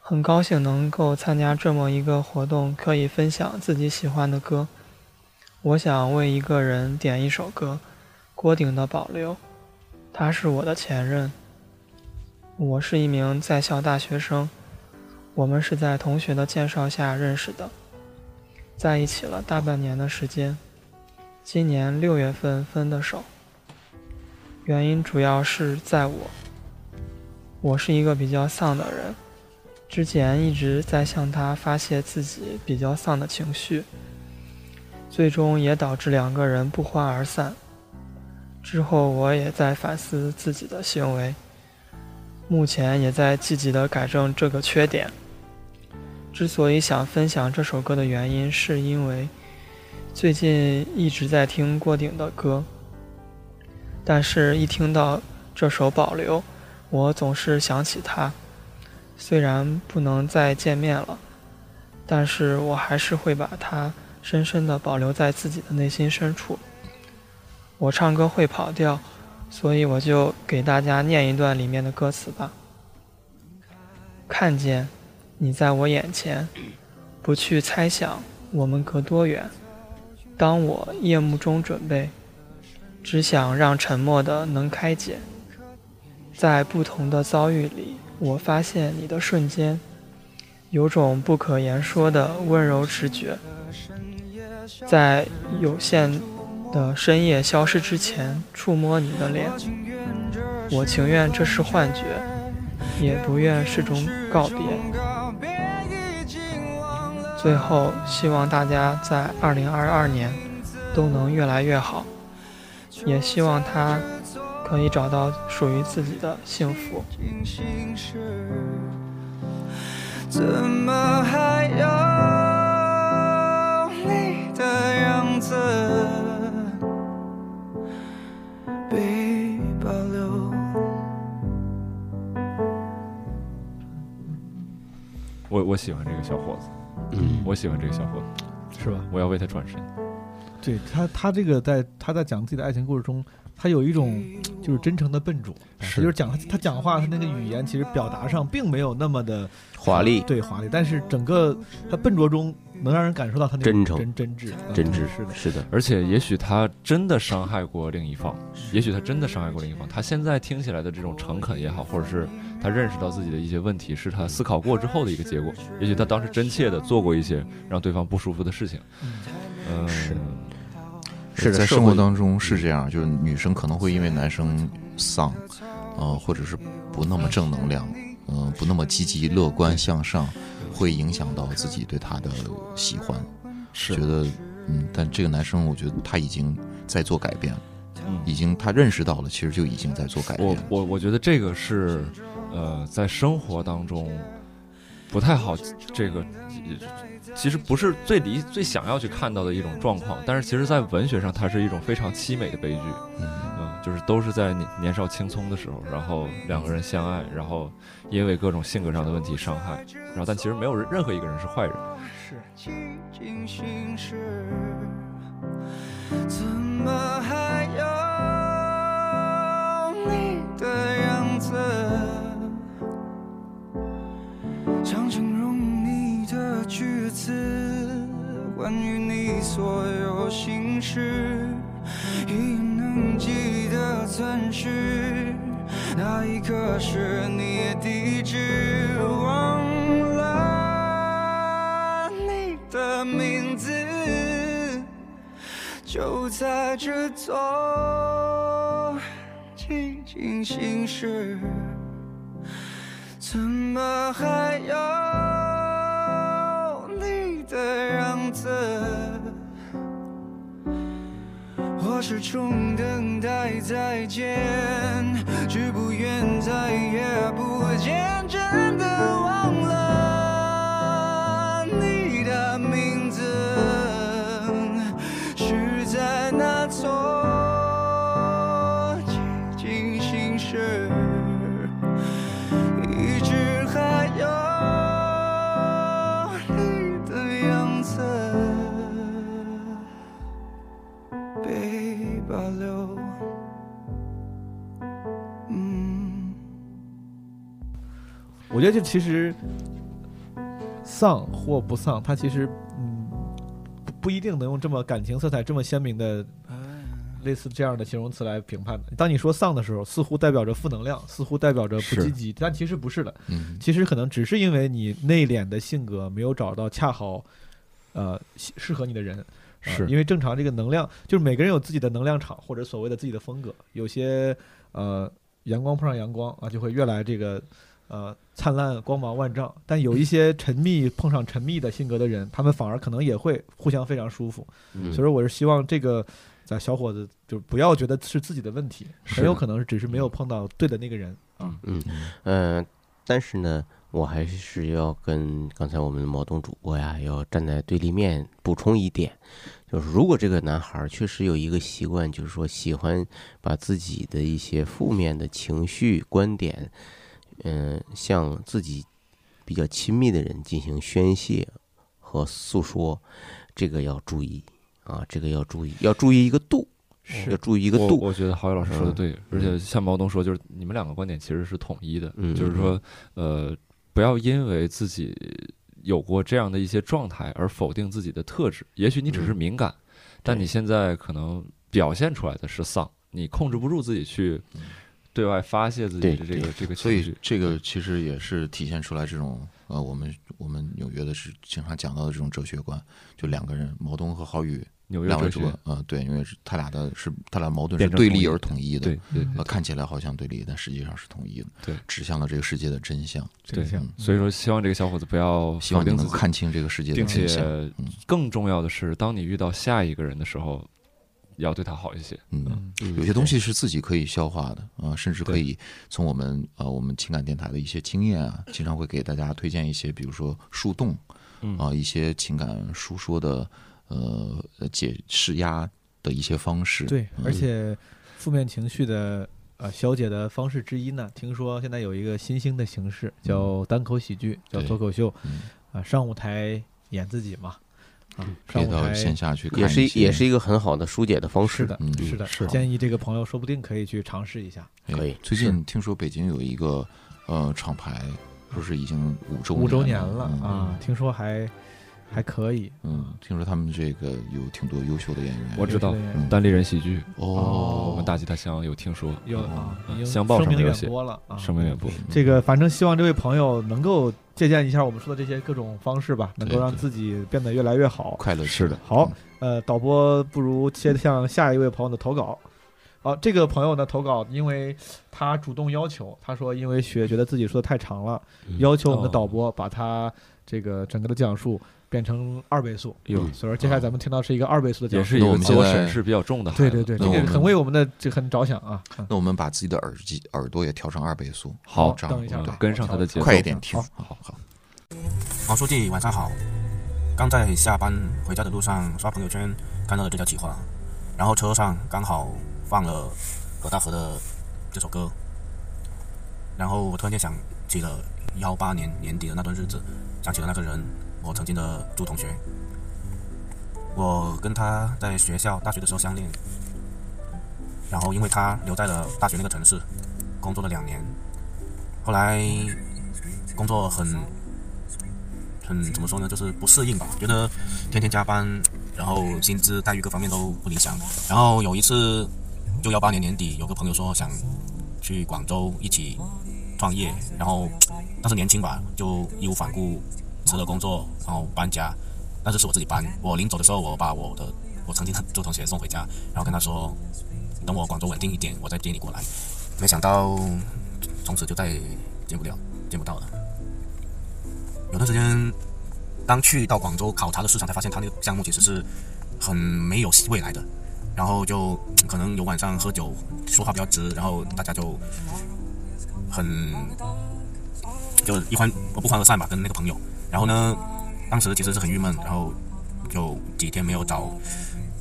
很高兴能够参加这么一个活动，可以分享自己喜欢的歌。我想为一个人点一首歌，郭顶的《保留》，他是我的前任。我是一名在校大学生，我们是在同学的介绍下认识的，在一起了大半年的时间。今年六月份分的手，原因主要是在我我是一个比较丧的人，之前一直在向他发泄自己比较丧的情绪，最终也导致两个人不欢而散。之后我也在反思自己的行为，目前也在积极的改正这个缺点。之所以想分享这首歌的原因，是因为最近一直在听郭顶的歌，但是一听到这首《保留》，我总是想起他。虽然不能再见面了，但是我还是会把它深深的保留在自己的内心深处。我唱歌会跑调，所以我就给大家念一段里面的歌词吧。看见你在我眼前，不去猜想我们隔多远。当我夜幕中准备，只想让沉默的能开解。在不同的遭遇里，我发现你的瞬间，有种不可言说的温柔直觉。在有限。的深夜消失之前，触摸你的脸，我情愿这是幻觉，也不愿是种告别。最后，希望大家在二零二二年都能越来越好，也希望他可以找到属于自己的幸福。怎么还有你的样子？我我喜欢这个小伙子，嗯，我喜欢这个小伙子，是吧？我要为他转身。对他，他这个在他在讲自己的爱情故事中，他有一种就是真诚的笨拙，是。就是讲他他讲话他那个语言其实表达上并没有那么的华丽。对华丽，但是整个他笨拙中能让人感受到他那种真诚真真挚。嗯真挚。是的。是的，而且也许他真的伤害过另一方，也许他真的伤害过另一方。他现在听起来的这种诚恳也好，或者是他认识到自己的一些问题，是他思考过之后的一个结果。也许他当时真切的做过一些让对方不舒服的事情。嗯，是。在生活当中是这样，就是女生可能会因为男生丧，呃，或者是不那么正能量，嗯、不那么积极乐观向上，会影响到自己对他的喜欢。是觉得，嗯，但这个男生，我觉得他已经在做改变了，嗯已经他认识到了，其实就已经在做改变我。我我觉得这个是，呃，在生活当中不太好，这个其实不是最理最想要去看到的一种状况，但是其实在文学上，它是一种非常凄美的悲剧。嗯就是都是在年年少青葱的时候，然后两个人相爱，然后因为各种性格上的问题伤害，然后但其实没有人任何一个人是坏人。是怎么还有你的样子？想形容你的句子，关于你所有心事，已能记得钻石，那一刻是你地址，忘了你的名字，就在这座寂静心事，怎么还有的样子？我始终等待再见，只不愿再也不见，真的觉得就其实丧或不丧，它其实嗯不不一定能用这么感情色彩这么鲜明的类似这样的形容词来评判的。当你说丧的时候，似乎代表着负能量，似乎代表着不积极，但其实不是的。嗯其实可能只是因为你内敛的性格没有找到恰好呃适适合你的人。呃是因为正常这个能量，就是每个人有自己的能量场或者所谓的自己的风格，有些呃阳光碰上阳光啊，就会越来这个呃灿烂光芒万丈。但有一些沉溺碰上沉溺的性格的人，他们反而可能也会互相非常舒服。嗯所以说，我是希望这个咱小伙子就不要觉得是自己的问题，很有可能只是没有碰到对的那个人啊。嗯呃，但是呢，我还是要跟刚才我们的毛东主播呀，要站在对立面补充一点，就是如果这个男孩儿确实有一个习惯，就是说喜欢把自己的一些负面的情绪、观点，嗯、向自己比较亲密的人进行宣泄和诉说，这个要注意啊，这个要注意，要注意一个度，是要注意一个度。我我觉得郝宇老师说的嗯对，而且像毛东说，就是你们两个观点其实是统一的，嗯就是说，呃，不要因为自己有过这样的一些状态而否定自己的特质。也许你只是敏感，但你现在可能表现出来的是丧，你控制不住自己去对外发泄自己的这个这个所以。这个其实也是体现出来这种呃，我们我们纽约的是经常讲到的这种哲学观，就两个人，毛东和郝宇。两位主播，呃，对，因为是他俩的是他俩矛盾是对立而统一的，对对对呃，看起来好像对立，但实际上是统一的，对，指向了这个世界的真相，对嗯，所以说希望这个小伙子不要希望你能看清这个世界的并真相且更重要的是，当你遇到下一个人的时候，要对他好一些。嗯，有些东西是自己可以消化的啊、甚至可以从我们呃我们情感电台的一些经验啊，经常会给大家推荐一些，比如说树洞，嗯。啊、一些情感述说的呃解释压的一些方式。对，嗯。而且负面情绪的呃消解的方式之一呢，听说现在有一个新兴的形式叫单口喜剧，叫脱口秀，啊、上舞台演自己嘛，啊，可以到线下去看也是也是一个很好的疏解的方式。是的，嗯是的，是建议这个朋友说不定可以去尝试一下。哎可以最近听说北京有一个呃厂牌，说是已经五周五周年年了嗯啊，听说还还可以。嗯，听说他们这个有挺多优秀的演员。我知道单立人喜剧哦我们大吉他乡有听说，有啊，乡报上声名远面有写播了啊，声名远播。这个反正希望这位朋友能够借鉴一下我们说的这些各种方式吧，能够让自己变得越来越好。快乐是的，好，呃，导播不如切向下一位朋友的投稿。好、这个朋友呢投稿，因为他主动要求，他说因为雪觉得自己说的太长了，嗯要求我们的哦导播把他这个整个的讲述变成二倍速。哟所以说接下来咱们听到是一个二倍速的讲述，也是一个自我审视比较重的孩子对对对，这个很为我们的这个很着想啊。嗯那我们把自己的耳机耳朵也调成二倍速，好这样等一下跟上他的节奏快一点听。好好好。毛书记，晚上好。刚在下班回家的路上刷朋友圈，看到了这条企划，然后车上刚好放了葛大河的这首歌，然后我突然间想起了幺八年年底的那段日子，想起了那个人，我曾经的朱同学。我跟他在学校大学的时候相恋，然后因为他留在了大学那个城市，工作了两年，后来工作很很怎么说呢，就是不适应吧，觉得天天加班，然后薪资待遇各方面都不理想。然后有一次，就幺八年年底，有个朋友说想去广州一起创业，然后当时年轻吧，就义无反顾辞了工作，然后搬家。但是是我自己搬，我临走的时候，我把我的我曾经的旧同学送回家，然后跟他说，等我广州稳定一点，我再接你过来。没想到从此就再也见不了，见不到了。有段时间，当去到广州考察的市场，才发现他那个项目其实是很没有未来的。然后就可能有晚上喝酒，说话比较直，然后大家就很就一欢我不欢而散吧，跟那个朋友。然后呢，当时其实是很郁闷，然后就几天没有找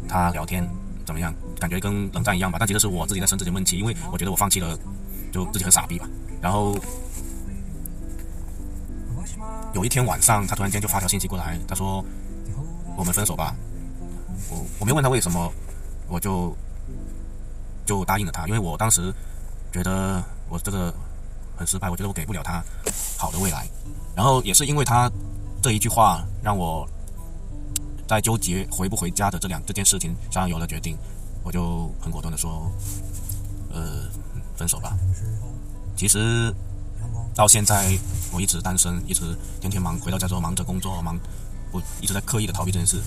他聊天，怎么样？感觉跟冷战一样吧。但其实是我自己在生自己的闷气，因为我觉得我放弃了，就自己很傻逼吧。然后有一天晚上，他突然间就发条信息过来，他说：“我们分手吧。”我我没问他为什么，我就就答应了他，因为我当时觉得我这个很失败，我觉得我给不了他好的未来。然后也是因为他这一句话，让我在纠结回不回家的这两这件事情上有了决定，我就很果断的说：“呃，分手吧。”其实到现在我一直单身，一直天天忙，回到家之后忙着工作，忙我一直在刻意的逃避这件事，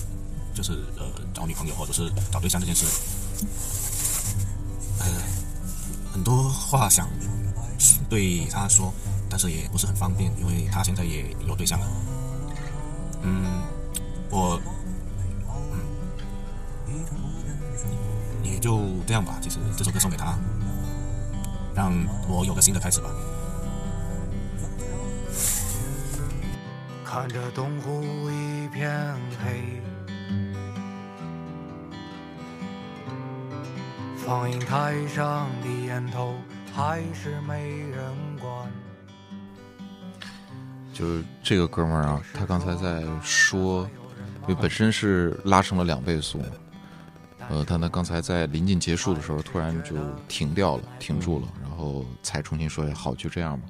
就是呃找女朋友或者是找对象这件事。呃，很多话想对他说，但是也不是很方便，因为他现在也有对象了。嗯，我，嗯，也就这样吧。其实这首歌送给他，让我有个新的开始吧。看着东湖一片黑，放映台上的烟头还是没人。就是这个哥们儿啊，他刚才在说，因为本身是拉成了两倍速，呃，他呢刚才在临近结束的时候，突然就停掉了，停住了，然后才重新说：“好，就这样吧。”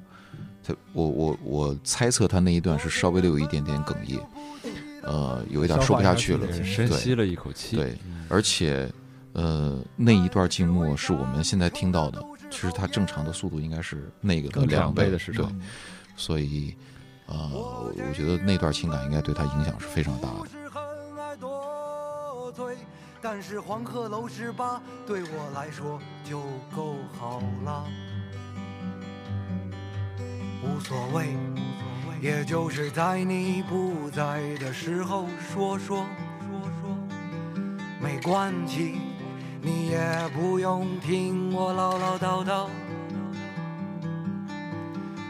他，我我我猜测他那一段是稍微的有一点点哽咽，呃，有一点说不下去了，深吸了一口气。对，而且，呃，那一段静默是我们现在听到的，其实它正常的速度应该是那个的两倍的时对，所以。呃，我觉得那段情感应该对他影响是非常大的。但是黄鹤楼十八对我来说就够好了，无所谓，也就是在你不在的时候说说说说，没关系，你也不用听我唠唠叨叨。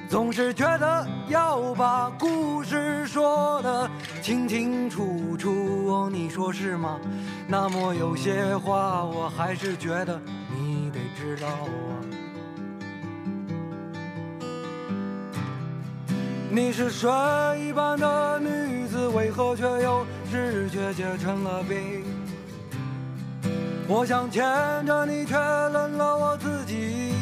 总是觉得要把故事说得清清楚楚，你说是吗？那么有些话我还是觉得你得知道啊。你是水一般的女子，为何却又是却结成了冰？我想牵着你，却冷了我自己。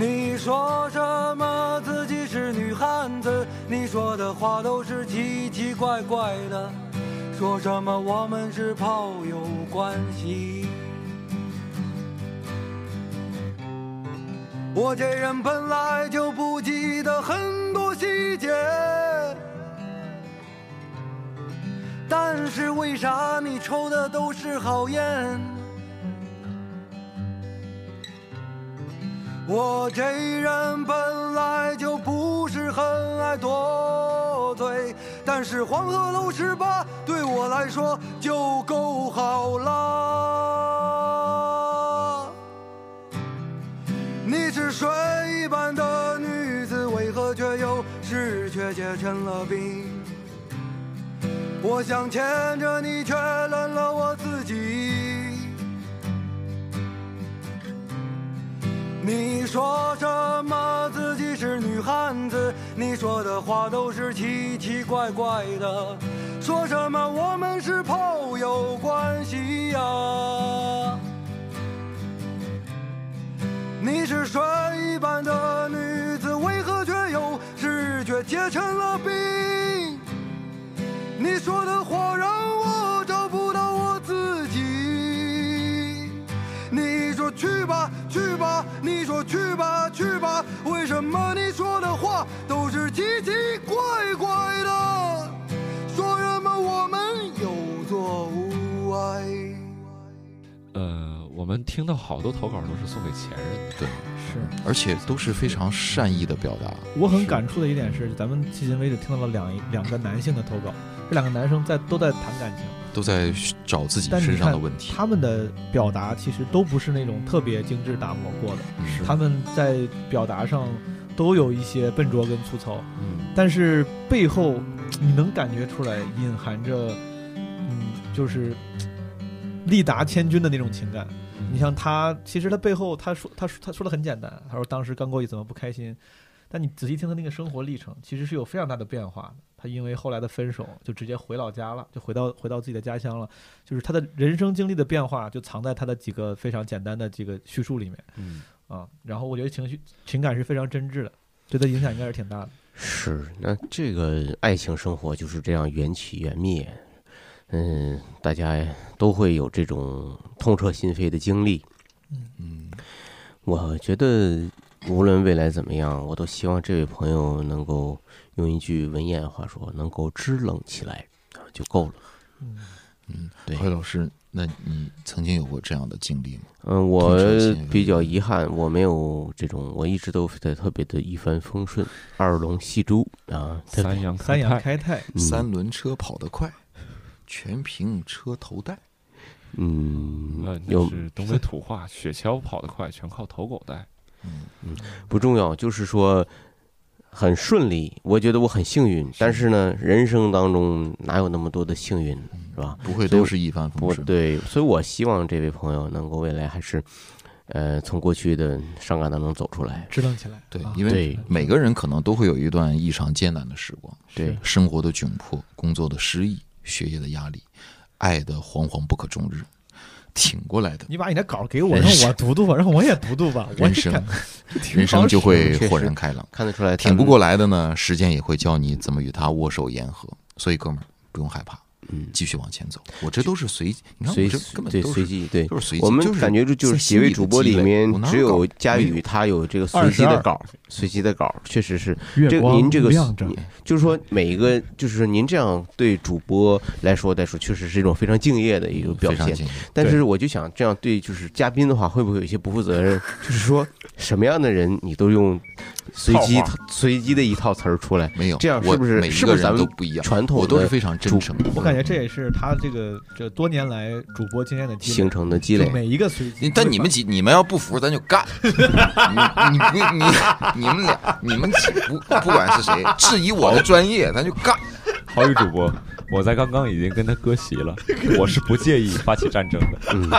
你说什么自己是女汉子？你说的话都是奇奇怪怪的。说什么我们是炮友关系？我这人本来就不记得很多细节，但是为啥你抽的都是好烟？我这人本来就不是很爱多嘴，但是黄鹤楼十八对我来说就够好了。你是水一般的女子，为何却又是却结成了冰？我想牵着你，却冷了我自己。你说什么自己是女汉子？你说的话都是奇奇怪怪的。说什么我们是朋友关系呀？你是水一般的女子，为何却又视觉结成了去吧，去吧。为什么你说的话都是奇奇怪怪的？说什么我们有错无爱？呃，我们听到好多投稿都是送给前任的，对，是，而且都是非常善意的表达。我很感触的一点是，咱们迄今为止听到了两两个男性的投稿，这两个男生在都在谈感情。都在找自己身上的问题。他们的表达其实都不是那种特别精致打磨过的，他们在表达上都有一些笨拙跟粗糙，但是背后你能感觉出来隐含着，嗯，就是力达千钧的那种情感。你像他，其实他背后他说他说他说的很简单，他说当时刚过去怎么不开心，但你仔细听他那个生活历程，其实是有非常大的变化的。他因为后来的分手，就直接回老家了，就回到回到自己的家乡了。就是他的人生经历的变化，就藏在他的几个非常简单的这个叙述里面。嗯啊，然后我觉得情绪情感是非常真挚的，对他影响应该是挺大的。是，那这个爱情生活就是这样缘起缘灭。嗯，大家都会有这种痛彻心扉的经历。嗯嗯，我觉得无论未来怎么样，我都希望这位朋友能够。用一句文言话说，能够支棱起来啊就够了。嗯，嗯，对何老师，那你曾经有过这样的经历吗？嗯，我比较遗憾，我没有这种，我一直都在特别的一帆风顺，二龙戏珠啊，三阳三阳开泰，嗯三轮车跑得快，全凭车头带。嗯呃，，那有是东北土话，雪橇跑得快，全靠头狗带。嗯嗯不重要，就是说很顺利，我觉得我很幸运。但是呢，人生当中哪有那么多的幸运，是吧？不会都是一帆风顺对，所以我希望这位朋友能够未来还是，呃，从过去的伤感当中走出来。支棱起来。对啊，因为每个人可能都会有一段异常艰难的时光，对生活的窘迫，工作的失意，学业的压力，爱的惶惶不可终日，挺过来的，你把你的稿给我，让我读读吧，让我也读读吧。我 人生 人生就会豁然开朗。看得出来，挺不过来的呢，时间也会教你怎么与他握手言和。所以哥们儿不用害怕，嗯，继续往前走。我这都是随，你看随我这根本对都是随机对，都是随机。我们就是感觉这就是几位主播里面只有佳宇他有这个随机的稿，随机的稿确实是。这个月光您这个亮着。就是说每一个就是说您这样对主播来说来说确实是一种非常敬业的一个表现。但是我就想这样对就是嘉宾的话会不会有一些不负责任？就是说什么样的人你都用随机随机的一套词儿出来，没有这样是不是我每一个人是不是咱们都不一样。传统我都是非常真主诚的。我感觉这也是他这个这多年来主播经验的积累形成的积累每一个随机。但你们几你们要不服，咱就干。你你你你们俩你们几不不管是谁质疑我的专业，咱就干。好宇主播，我在刚刚已经跟他割席了，我是不介意发起战争的。嗯，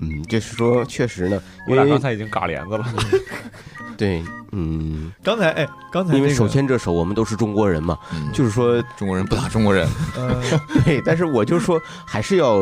嗯，就是说确实呢，我俩因为刚才已经嘎帘子了。对，嗯，刚才哎，刚才因为这个手牵着手，我们都是中国人嘛，嗯就是说中国人不打中国人，呃，对，但是我就说还是要，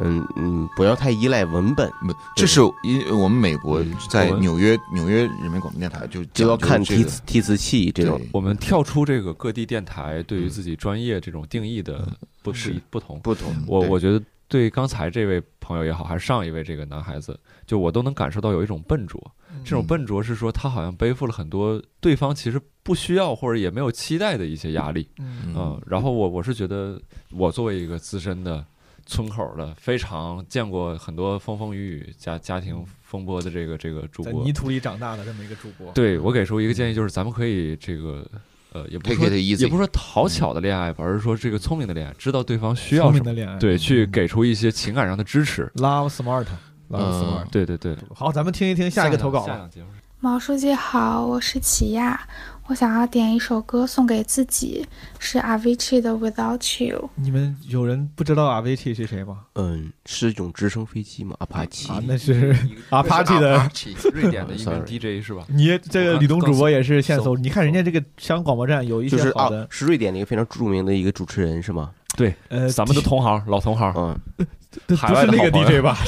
嗯嗯，不要太依赖文本，不，这是因我们美国在纽约纽约人民广播电台就就要看提词提词器这种，我们跳出这个各地电台对于自己专业这种定义的不是不同不同。我我觉得对刚才这位朋友也好，还是上一位这个男孩子，就我都能感受到有一种笨拙。这种笨拙是说他好像背负了很多对方其实不需要或者也没有期待的一些压力。嗯嗯，然后我我是觉得我作为一个资深的村口的，非常见过很多风风雨雨家家庭风波的这个这个主播，在泥土里长大的这么一个主播，对我给出一个建议，就是咱们可以这个。呃，也不说 easy 也不是说讨巧的恋爱吧，而是说这个聪明的恋爱，知道对方需要什么，的恋爱对，去给出一些情感上的支持。Love Smart，Love 嗯 Smart，对对对。好，咱们听一听下一个投稿吧。下档节目毛书记好，我是齐亚，我想要点一首歌送给自己，是 Avicii 的 Without You。你们有人不知道 Avicii 是谁吗？嗯，是一种直升飞机吗？阿帕奇啊，那是 Apache 的瑞典的 一名 DJ 是吧？你这个吕东主播也是线索，搜你看人家这个香港广播站有一些好的，，是瑞典的一个非常著名的一个主持人是吗？对，呃，咱们的同行，老同行，嗯，不海外的是那个 DJ 吧？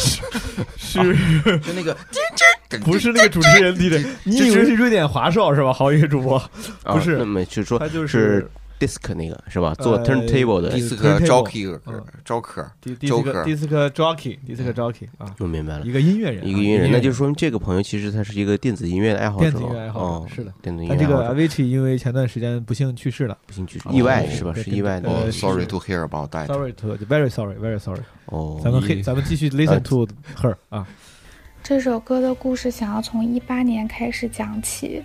是是 就那个 不是那个主持人 DJ？你以为是瑞典华少是吧？好一个主播，不啊是那，么就说他就是 disc 那个是吧？做呃 turntable 的。迪斯 Turntable 科 jockey 啊，我明白了。一，个音乐人啊，一个音乐人，那就人说明这个朋友其实他是一个电子音乐的爱好者，电子音乐爱好哦者，是的。电子音但这个乐爱好者，Avicii 因为前段时间不幸去世了。不幸去世哦。意外是吧？是意外的，sorry to hear about that。，sorry to very sorry very sorry。哦，咱们黑，咱们继续 listen to her 啊。这首歌的故事想要从一八年开始讲起。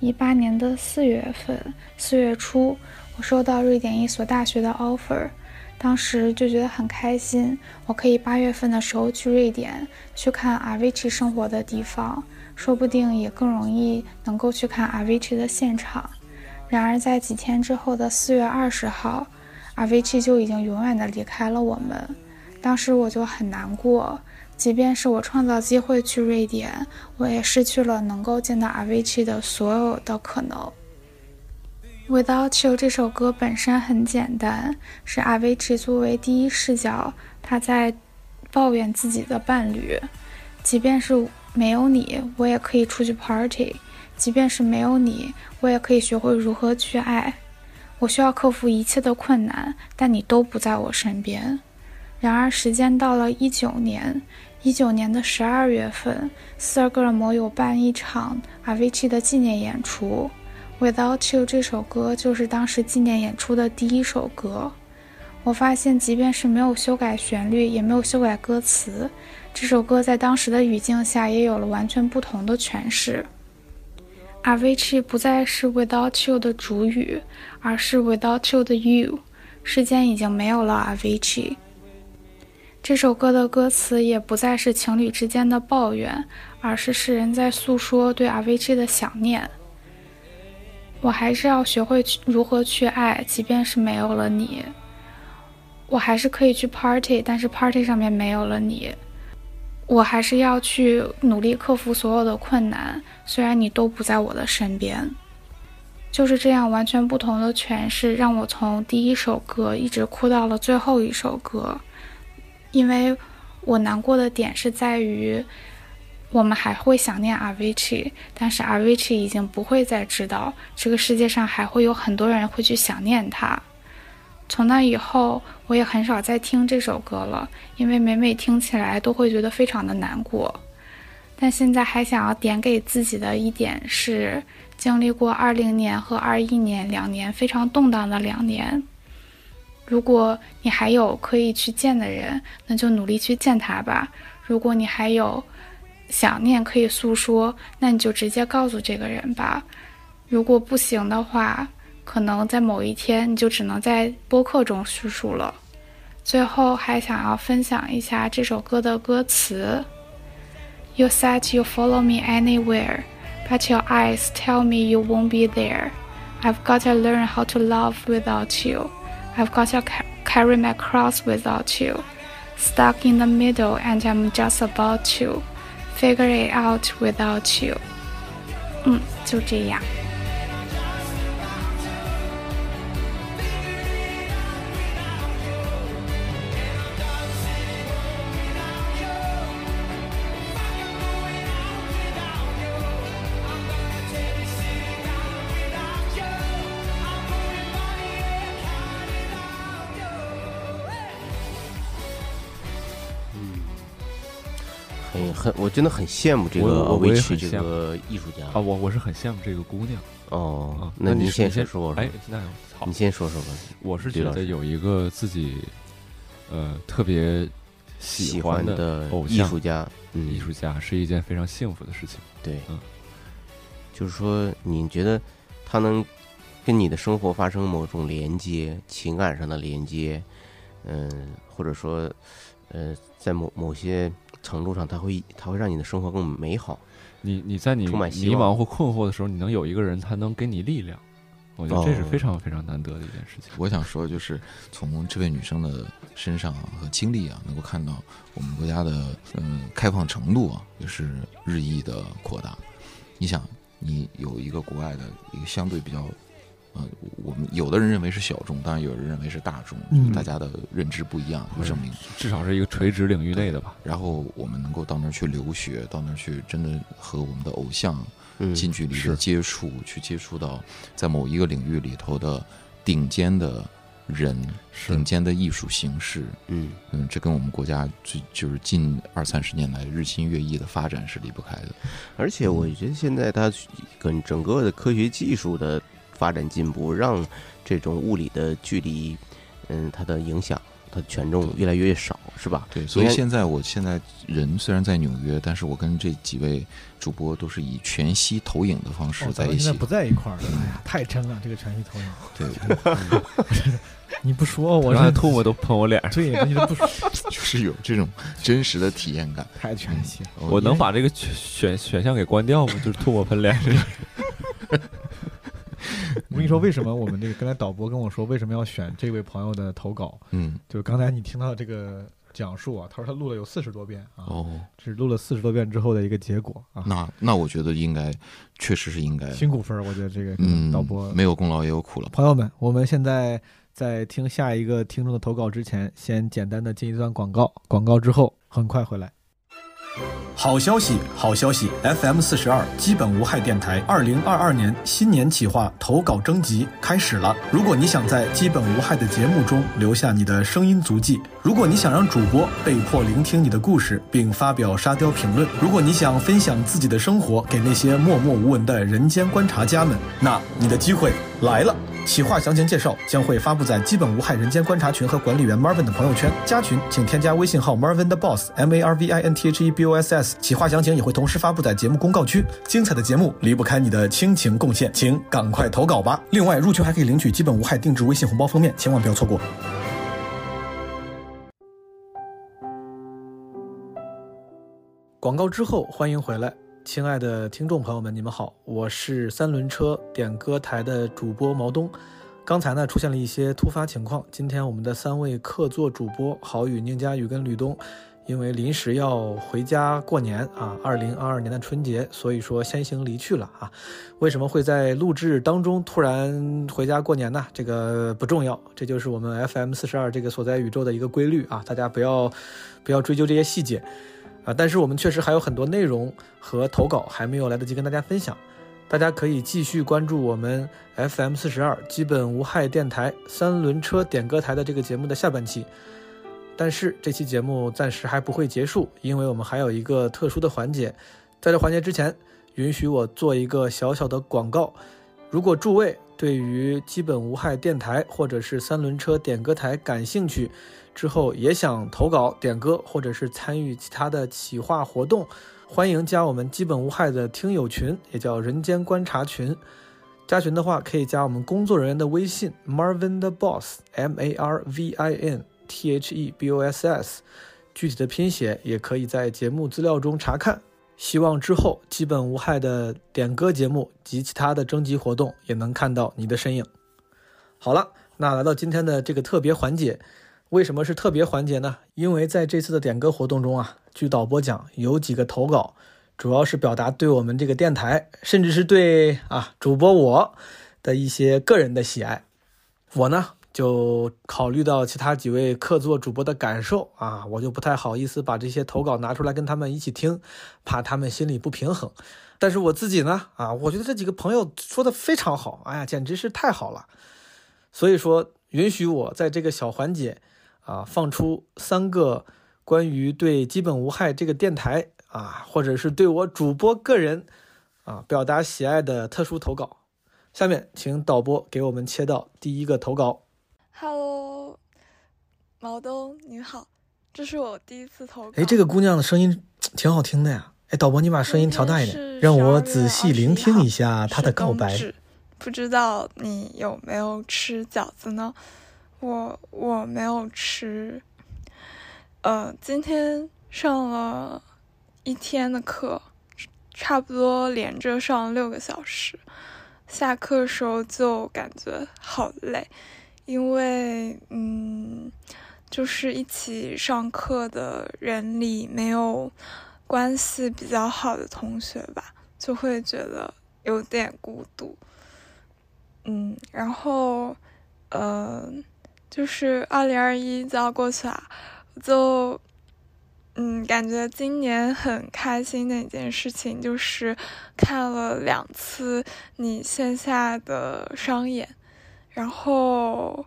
一八年的四月份，四月初，我收到瑞典一所大学的 offer，当时就觉得很开心，我可以八月份的时候去瑞典去看 rv 七生活的地方，说不定也更容易能够去看 rv 七的现场。然而在几天之后的四月二十号 rv 七就已经永远的离开了我们，当时我就很难过。即便是我创造机会去瑞典，我也失去了能够见到 rv 七的所有的可能。Without You 这首歌本身很简单，是 Avicii 作为第一视角，他在抱怨自己的伴侣。即便是没有你，我也可以出去 party；即便是没有你，我也可以学会如何去爱。我需要克服一切的困难，但你都不在我身边。然而，时间到了一九年，一九年的十二月份，斯德哥尔摩有办一场 Avicii 的纪念演出，《Without You》这首歌就是当时纪念演出的第一首歌。我发现，即便是没有修改旋律，也没有修改歌词，这首歌在当时的语境下也有了完全不同的诠释。Avicii 不再是 Without You 的主语，而是 Without You 的 You。世间已经没有了 Avicii。这首歌的歌词也不再是情侣之间的抱怨，而是世人在诉说对 Avicii 的想念。我还是要学会去如何去爱，即便是没有了你。我还是可以去 party，但是 party 上面没有了你。我还是要去努力克服所有的困难，虽然你都不在我的身边。就是这样完全不同的诠释，让我从第一首歌一直哭到了最后一首歌。因为我难过的点是在于，我们还会想念 Avicii，但是 Avicii 已经不会再知道这个世界上还会有很多人会去想念他。从那以后，我也很少再听这首歌了，因为每每听起来都会觉得非常的难过。但现在还想要点给自己的一点是，经历过二零年和二一年两年非常动荡的两年，如果你还有可以去见的人，那就努力去见他吧；如果你还有想念可以诉说，那你就直接告诉这个人吧；如果不行的话，可能在某一天，你就只能在播客中叙述了。最后还想要分享一下这首歌的歌词：You said you follow me anywhere, but your eyes tell me you won't be there. I've got to learn how to love without you. I've got to carry my cross without you. Stuck in the middle, and I'm just about to figure it out without you. 嗯，就这样。 很很，我真的很羡慕这个我我也 Avicii 这个艺术家啊，我我是很羡慕这个姑娘。哦啊，那您先先说说，哎，那好，你先说说吧。我是觉得有一个自己呃特别喜欢欢的偶像艺术家嗯艺术家是一件非常幸福的事情。对，嗯，就是说，你觉得他能跟你的生活发生某种连接，情感上的连接，嗯、或者说，呃，在某某些程度上，它会它会让你的生活更美好。你你在你迷茫或困惑的时候，你能有一个人，他能给你力量，我觉得这是哦非常非常难得的一件事情。我想说，就是从这位女生的身上啊和经历啊，能够看到我们国家的嗯、开放程度啊，也是日益的扩大。你想，你有一个国外的一个相对比较，呃，我们有的人认为是小众，当然有人认为是大众，嗯就是大家的认知不一样，就证明至少是一个垂直领域内的吧。然后我们能够到那儿去留学，到那儿去真的和我们的偶像嗯近距离的接触，去接触到在某一个领域里头的顶尖的人，顶尖的艺术形式。嗯嗯，这跟我们国家最就是近二三十年来日新月异的发展是离不开的。而且我觉得现在它跟整个的科学技术的发展进步，让这种物理的距离，嗯，它的影响，它的权重越来越少，是吧？对，所以现在我现在人虽然在纽约，但是我跟这几位主播都是以全息投影的方式哦，在一起现在。不在一块儿了，哎呀，太真了，这个全息投影。对，你不说我是刚才唾沫都喷我脸上对，你都不说，就是有这种真实的体验感。太全息了。我能把这个选选选项给关掉吗？就是吐沫喷脸上。我跟你说，为什么我们这个刚才导播跟我说为什么要选这位朋友的投稿？嗯，就是刚才你听到这个讲述啊，他说他录了有四十多遍啊，哦，这是录了四十多遍之后的一个结果啊。那那我觉得应该，确实是应该辛苦分儿，我觉得这个嗯，导播没有功劳也有苦劳。朋友们，我们现在在听下一个听众的投稿之前，先简单的进一段广告，广告之后很快回来。好消息，好消息！FM 四十二基本无害电台二零二二年新年企划投稿征集开始了。如果你想在基本无害的节目中留下你的声音足迹，如果你想让主播被迫聆听你的故事并发表沙雕评论，如果你想分享自己的生活给那些默默无闻的人间观察家们，那你的机会来了。企划详情介绍将会发布在基本无害人间观察群和管理员 Marvin 的朋友圈。加群请添加微信号 Marvin 的 Boss M A R V I N T H E B O S S。企划详情也会同时发布在节目公告区。精彩的节目离不开你的倾情贡献，请赶快投稿吧！另外，入群还可以领取基本无害定制微信红包封面，千万不要错过。广告之后，欢迎回来，亲爱的听众朋友们，你们好，我是三轮车点歌台的主播毛东。刚才呢出现了一些突发情况，今天我们的三位客座主播郝宇、宁佳宇跟吕东，因为临时要回家过年啊，二零二二年的春节，所以说先行离去了啊。为什么会在录制当中突然回家过年呢？这个不重要，这就是我们 FM 四十二这个所在宇宙的一个规律啊，大家不要不要追究这些细节。啊，但是我们确实还有很多内容和投稿还没有来得及跟大家分享，大家可以继续关注我们 FM 四十二基本无害电台三轮车点歌台的这个节目的下半期。但是这期节目暂时还不会结束，因为我们还有一个特殊的环节。在这环节之前，允许我做一个小小的广告。如果诸位对于基本无害电台或者是三轮车点歌台感兴趣，之后也想投稿点歌，或者是参与其他的企划活动，欢迎加我们基本无害的听友群，也叫人间观察群。加群的话，可以加我们工作人员的微信 Marvin the Boss M A R V I N T H E B O S S，具体的拼写也可以在节目资料中查看。希望之后基本无害的点歌节目及其他的征集活动也能看到你的身影。好了，那来到今天的这个特别环节。为什么是特别环节呢？因为在这次的点歌活动中啊，据导播讲，有几个投稿，主要是表达对我们这个电台，甚至是对啊主播我的一些个人的喜爱。我呢就考虑到其他几位客座主播的感受啊，我就不太好意思把这些投稿拿出来跟他们一起听，怕他们心里不平衡。但是我自己呢啊，我觉得这几个朋友说的非常好，哎呀，简直是太好了。所以说，允许我在这个小环节。啊，放出三个关于对基本无害这个电台啊，或者是对我主播个人啊表达喜爱的特殊投稿。下面请导播给我们切到第一个投稿。Hello，毛东你好，这是我第一次投稿。哎，这个姑娘的声音挺好听的呀。哎，导播你把声音调大一点，让我仔细聆听一下她的告白。不知道你有没有吃饺子呢？我我没有吃，呃，今天上了一天的课，差不多连着上六个小时，下课的时候就感觉好累，因为嗯，就是一起上课的人里没有关系比较好的同学吧，就会觉得有点孤独，嗯，然后呃。就是二零二一就要过去了，就嗯，感觉今年很开心的一件事情就是看了两次你线下的商演，然后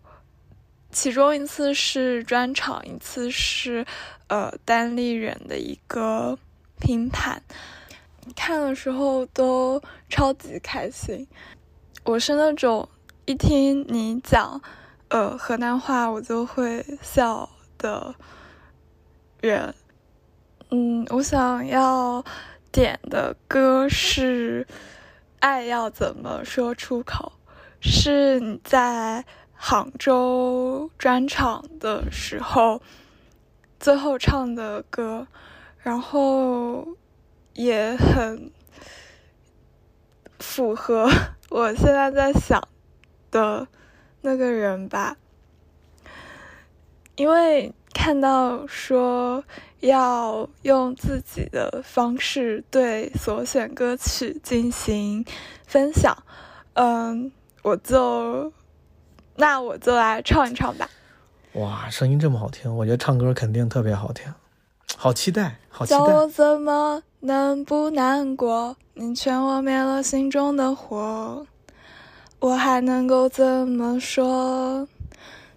其中一次是专场，一次是呃单立人的一个拼盘，看的时候都超级开心。我是那种一听你讲。呃，河南话我就会笑的人，嗯，我想要点的歌是《爱要怎么说出口》，是你在杭州专场的时候最后唱的歌，然后也很符合我现在在想的。那个人吧，因为看到说要用自己的方式对所选歌曲进行分享，嗯，我就那我就来唱一唱吧。哇，声音这么好听，我觉得唱歌肯定特别好听，好期待，好期待。叫我怎么能不难过？你劝我灭了心中的火。我还能够怎么说？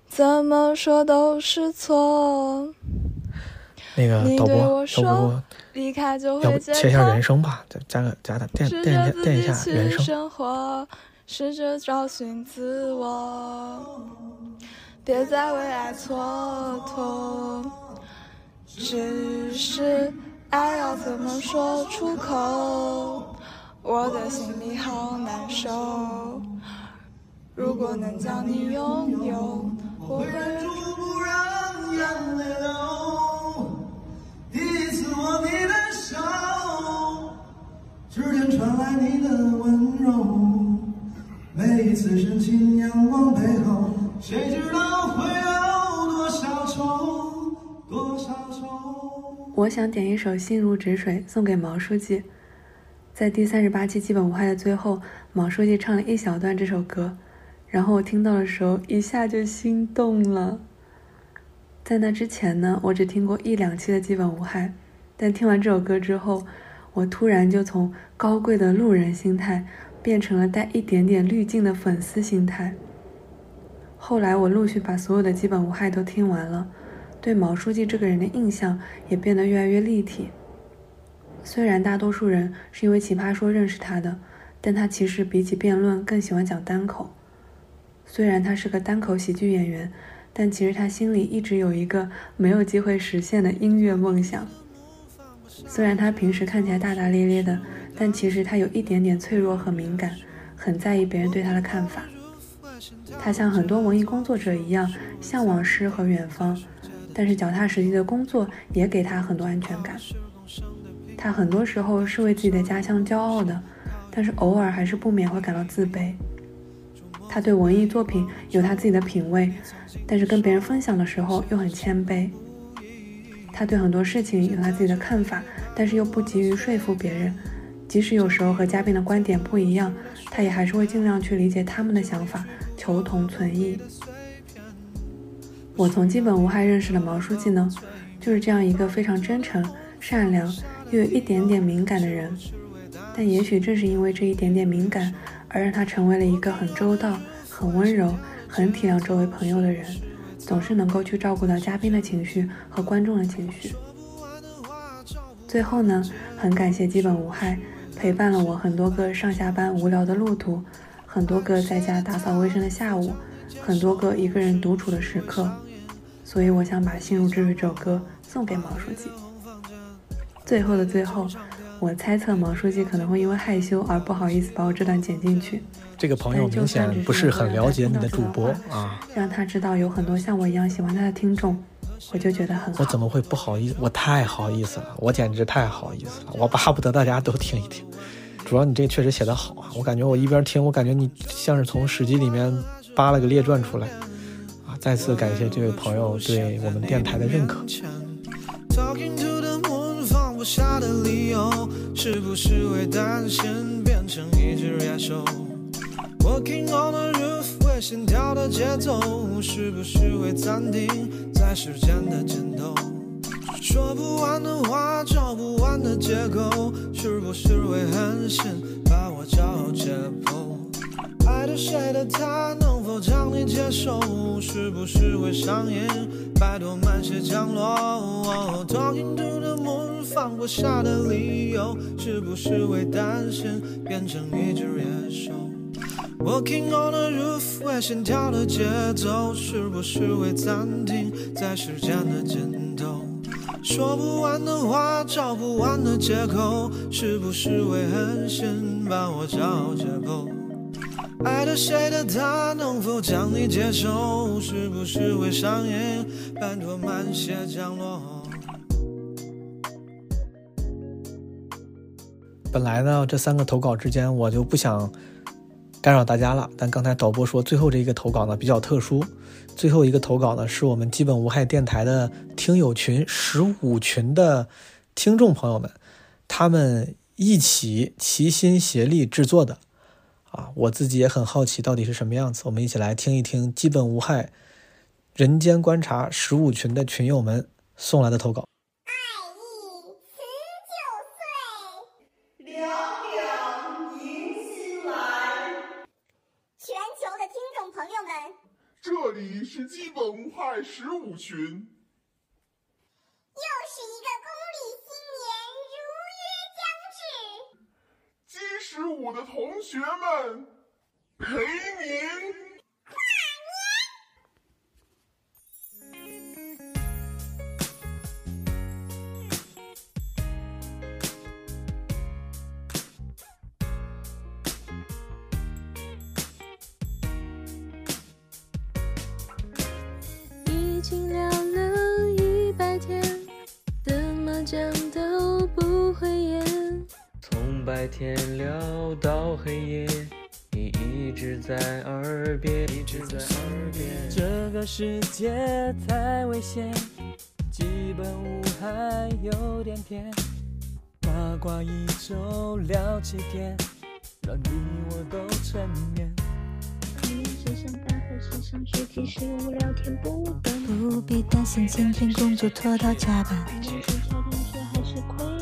怎么说都是错。那个导播，导播，离开就要不切一下原声吧？再加个加点垫垫一下垫一下原声。试着找寻自我，别再为爱蹉跎。只是爱要怎么说出口？我的心里好难受。如果能将你拥有，我会忍住不让眼泪流。第一次握你的手，指尖传来你的温柔。每一次深情仰望背后，谁知道会有多少愁，多少愁。我想点一首《心如止水》送给毛书记。在第三十八期基本无害的最后，毛书记唱了一小段这首歌，然后我听到的时候一下就心动了。在那之前呢，我只听过一两期的基本无害，但听完这首歌之后，我突然就从高贵的路人心态变成了带一点点滤镜的粉丝心态。后来我陆续把所有的基本无害都听完了，对毛书记这个人的印象也变得越来越立体。虽然大多数人是因为《奇葩说》认识他的，但他其实比起辩论更喜欢讲单口。虽然他是个单口喜剧演员，但其实他心里一直有一个没有机会实现的音乐梦想。虽然他平时看起来大大咧咧的，但其实他有一点点脆弱和敏感，很在意别人对他的看法。他像很多文艺工作者一样，向往诗和远方，但是脚踏实地的工作也给他很多安全感。他很多时候是为自己的家乡骄傲的，但是偶尔还是不免会感到自卑。他对文艺作品有他自己的品味，但是跟别人分享的时候又很谦卑。他对很多事情有他自己的看法，但是又不急于说服别人。即使有时候和嘉宾的观点不一样，他也还是会尽量去理解他们的想法，求同存异。我从基本无害认识的毛书记呢，就是这样一个非常真诚、善良。又有一点点敏感的人，但也许正是因为这一点点敏感，而让他成为了一个很周到、很温柔、很体谅周围朋友的人，总是能够去照顾到嘉宾的情绪和观众的情绪。最后呢，很感谢基本无害陪伴了我很多个上下班无聊的路途，很多个在家打扫卫生的下午，很多个一个人独处的时刻。所以我想把《心如止水》这首歌送给毛书记。最后的最后，我猜测毛书记可能会因为害羞而不好意思把我这段剪进去。这个朋友明显不是很了解你的主播啊，让他知道有很多像我一样喜欢他的听众，我就觉得很好。我怎么会不好意思？我太好意思了，我简直太好意思了，我巴不得大家都听一听。主要你这确实写得好啊，我感觉我一边听，我感觉你像是从史记里面扒了个列传出来啊！再次感谢这位朋友对我们电台的认可。下的理由，是不是会担心变成一只野兽？Walking on the roof，为心跳的节奏，是不是会暂停在时间的尽头？说不完的话，找不完的借口，是不是会狠心把我骄傲解剖？爱着谁的他，能否将你接受？是不是会上瘾？拜托慢些降落。Talking to the moon，放不下的理由，是不是会担心变成一只野兽？Walking on the roof，为心跳的节奏，是不是会暂停在时间的尽头？说不完的话，找不完的借口，是不是会狠心把我找解剖？爱着谁的他，能否将你接受？是不是会上瘾？拜托慢些降落。本来呢，这三个投稿之间我就不想干扰大家了，但刚才导播说最后这一个投稿呢比较特殊，最后一个投稿呢是我们基本无害电台的听友群十五群的听众朋友们，他们一起齐心协力制作的。啊，我自己也很好奇，到底是什么样子。我们一起来听一听基本无害、人间观察十五群的群友们送来的投稿。爱意辞旧岁，凉凉迎新来。全球的听众朋友们，这里是基本无害十五群，又是一个十五的同学们，陪您已经聊了一百天的麻将都不会演。从白天聊到黑夜，你一直在耳边，一直在耳边。这个世界太危险，基本无害，有点甜。八卦一周聊七天，让你我都沉眠。是上班还是上学，其实无聊天不等。不必担心今天工作拖到加班。是夏天睡还是亏皮，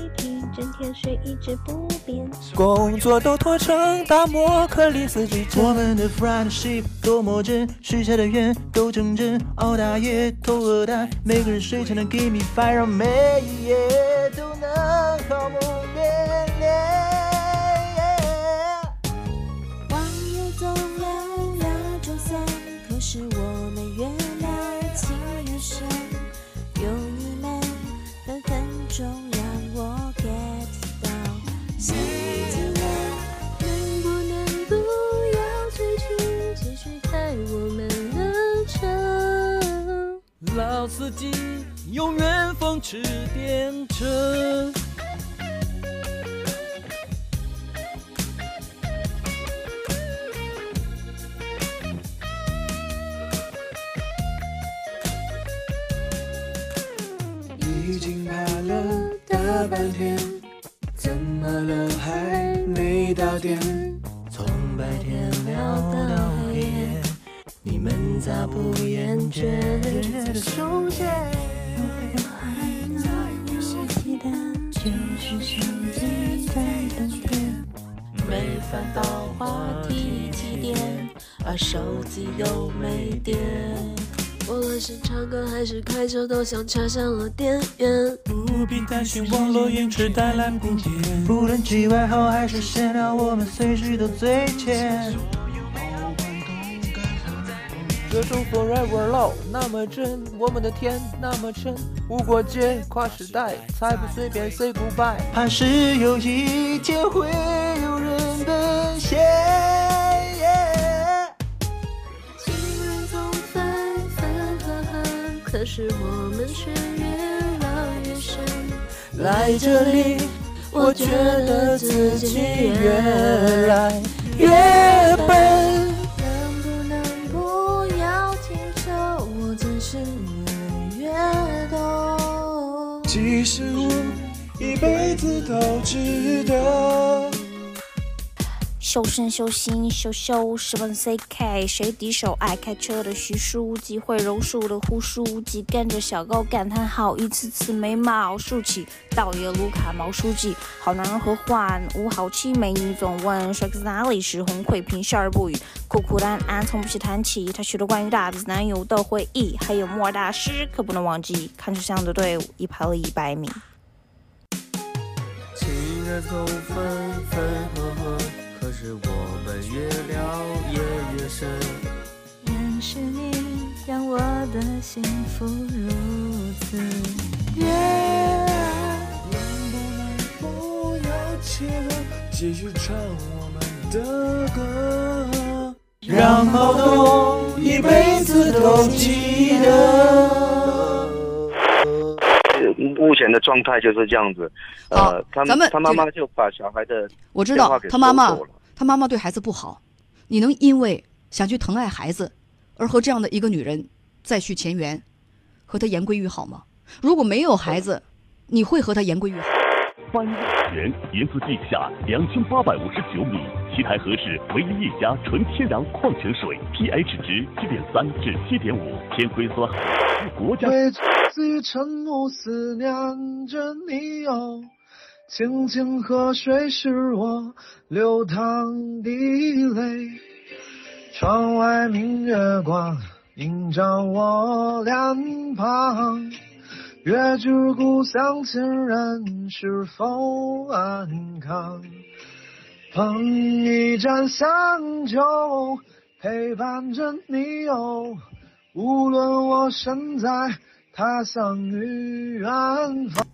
整天睡一直不变。工作都拖成大摩克里斯矩阵。我们的 friendship 多么真，许下的愿都成真，熬大夜偷鹅蛋，每个人睡前能 give me fire，让每一夜都能好梦老司机永远风驰电掣。已经爬了大半天，怎么了还没到点？从白天聊到，你们咋不厌倦？的手写，期待就是手机在等电。没翻到话题起点，而手机又没电。无论是唱歌还是开车，都像插上了电源。不必担心网络延迟带来不便。不论机外号还是闲聊，我们随时都最前。这种 Forever Love 那么真，我们的天那么真，无国界跨时代，才不随便 say goodbye。怕是有一天会有人奔现。情人总分分合合，可是我们却越绕越深。来这里，我觉得自己越来越笨。其实我一辈子都值得。修身修心修修，十分 CK，谁敌手？爱开车的徐书记，会柔术的胡书记，跟着小高感叹号，一次次眉毛竖起。道爷卢卡毛书记，好男人何患无好妻？美女总问帅哥哪里？时红会平笑而不语，苦苦的安安从不去谈起他许多关于大鼻子男友的回忆，还有莫大师，可不能忘记。看车厢的队伍已跑了一百米。情人总分分合合，是我们越聊也越深。认识你，让我的幸福如此越爱。不要切割，继续唱我们的歌，让毛东一辈子都记得。目前的状态就是这样子，呃，他咱们他妈妈就把小孩的我知道他妈妈他妈妈对孩子不好，你能因为想去疼爱孩子，而和这样的一个女人再续前缘，和她言归于好吗？如果没有孩子，你会和她言归于好？翻涌泉银四地下两千八百五十九米，七台河市唯一一家纯天然矿泉水，pH 值七点三至七点五，天灰酸国家。为自己沉默思念着你哦，清清河水是我流淌的泪，窗外明月光映照我脸庞，月知故乡亲人是否安康？捧一盏香酒，陪伴着你哟。无论我身在他乡与远方。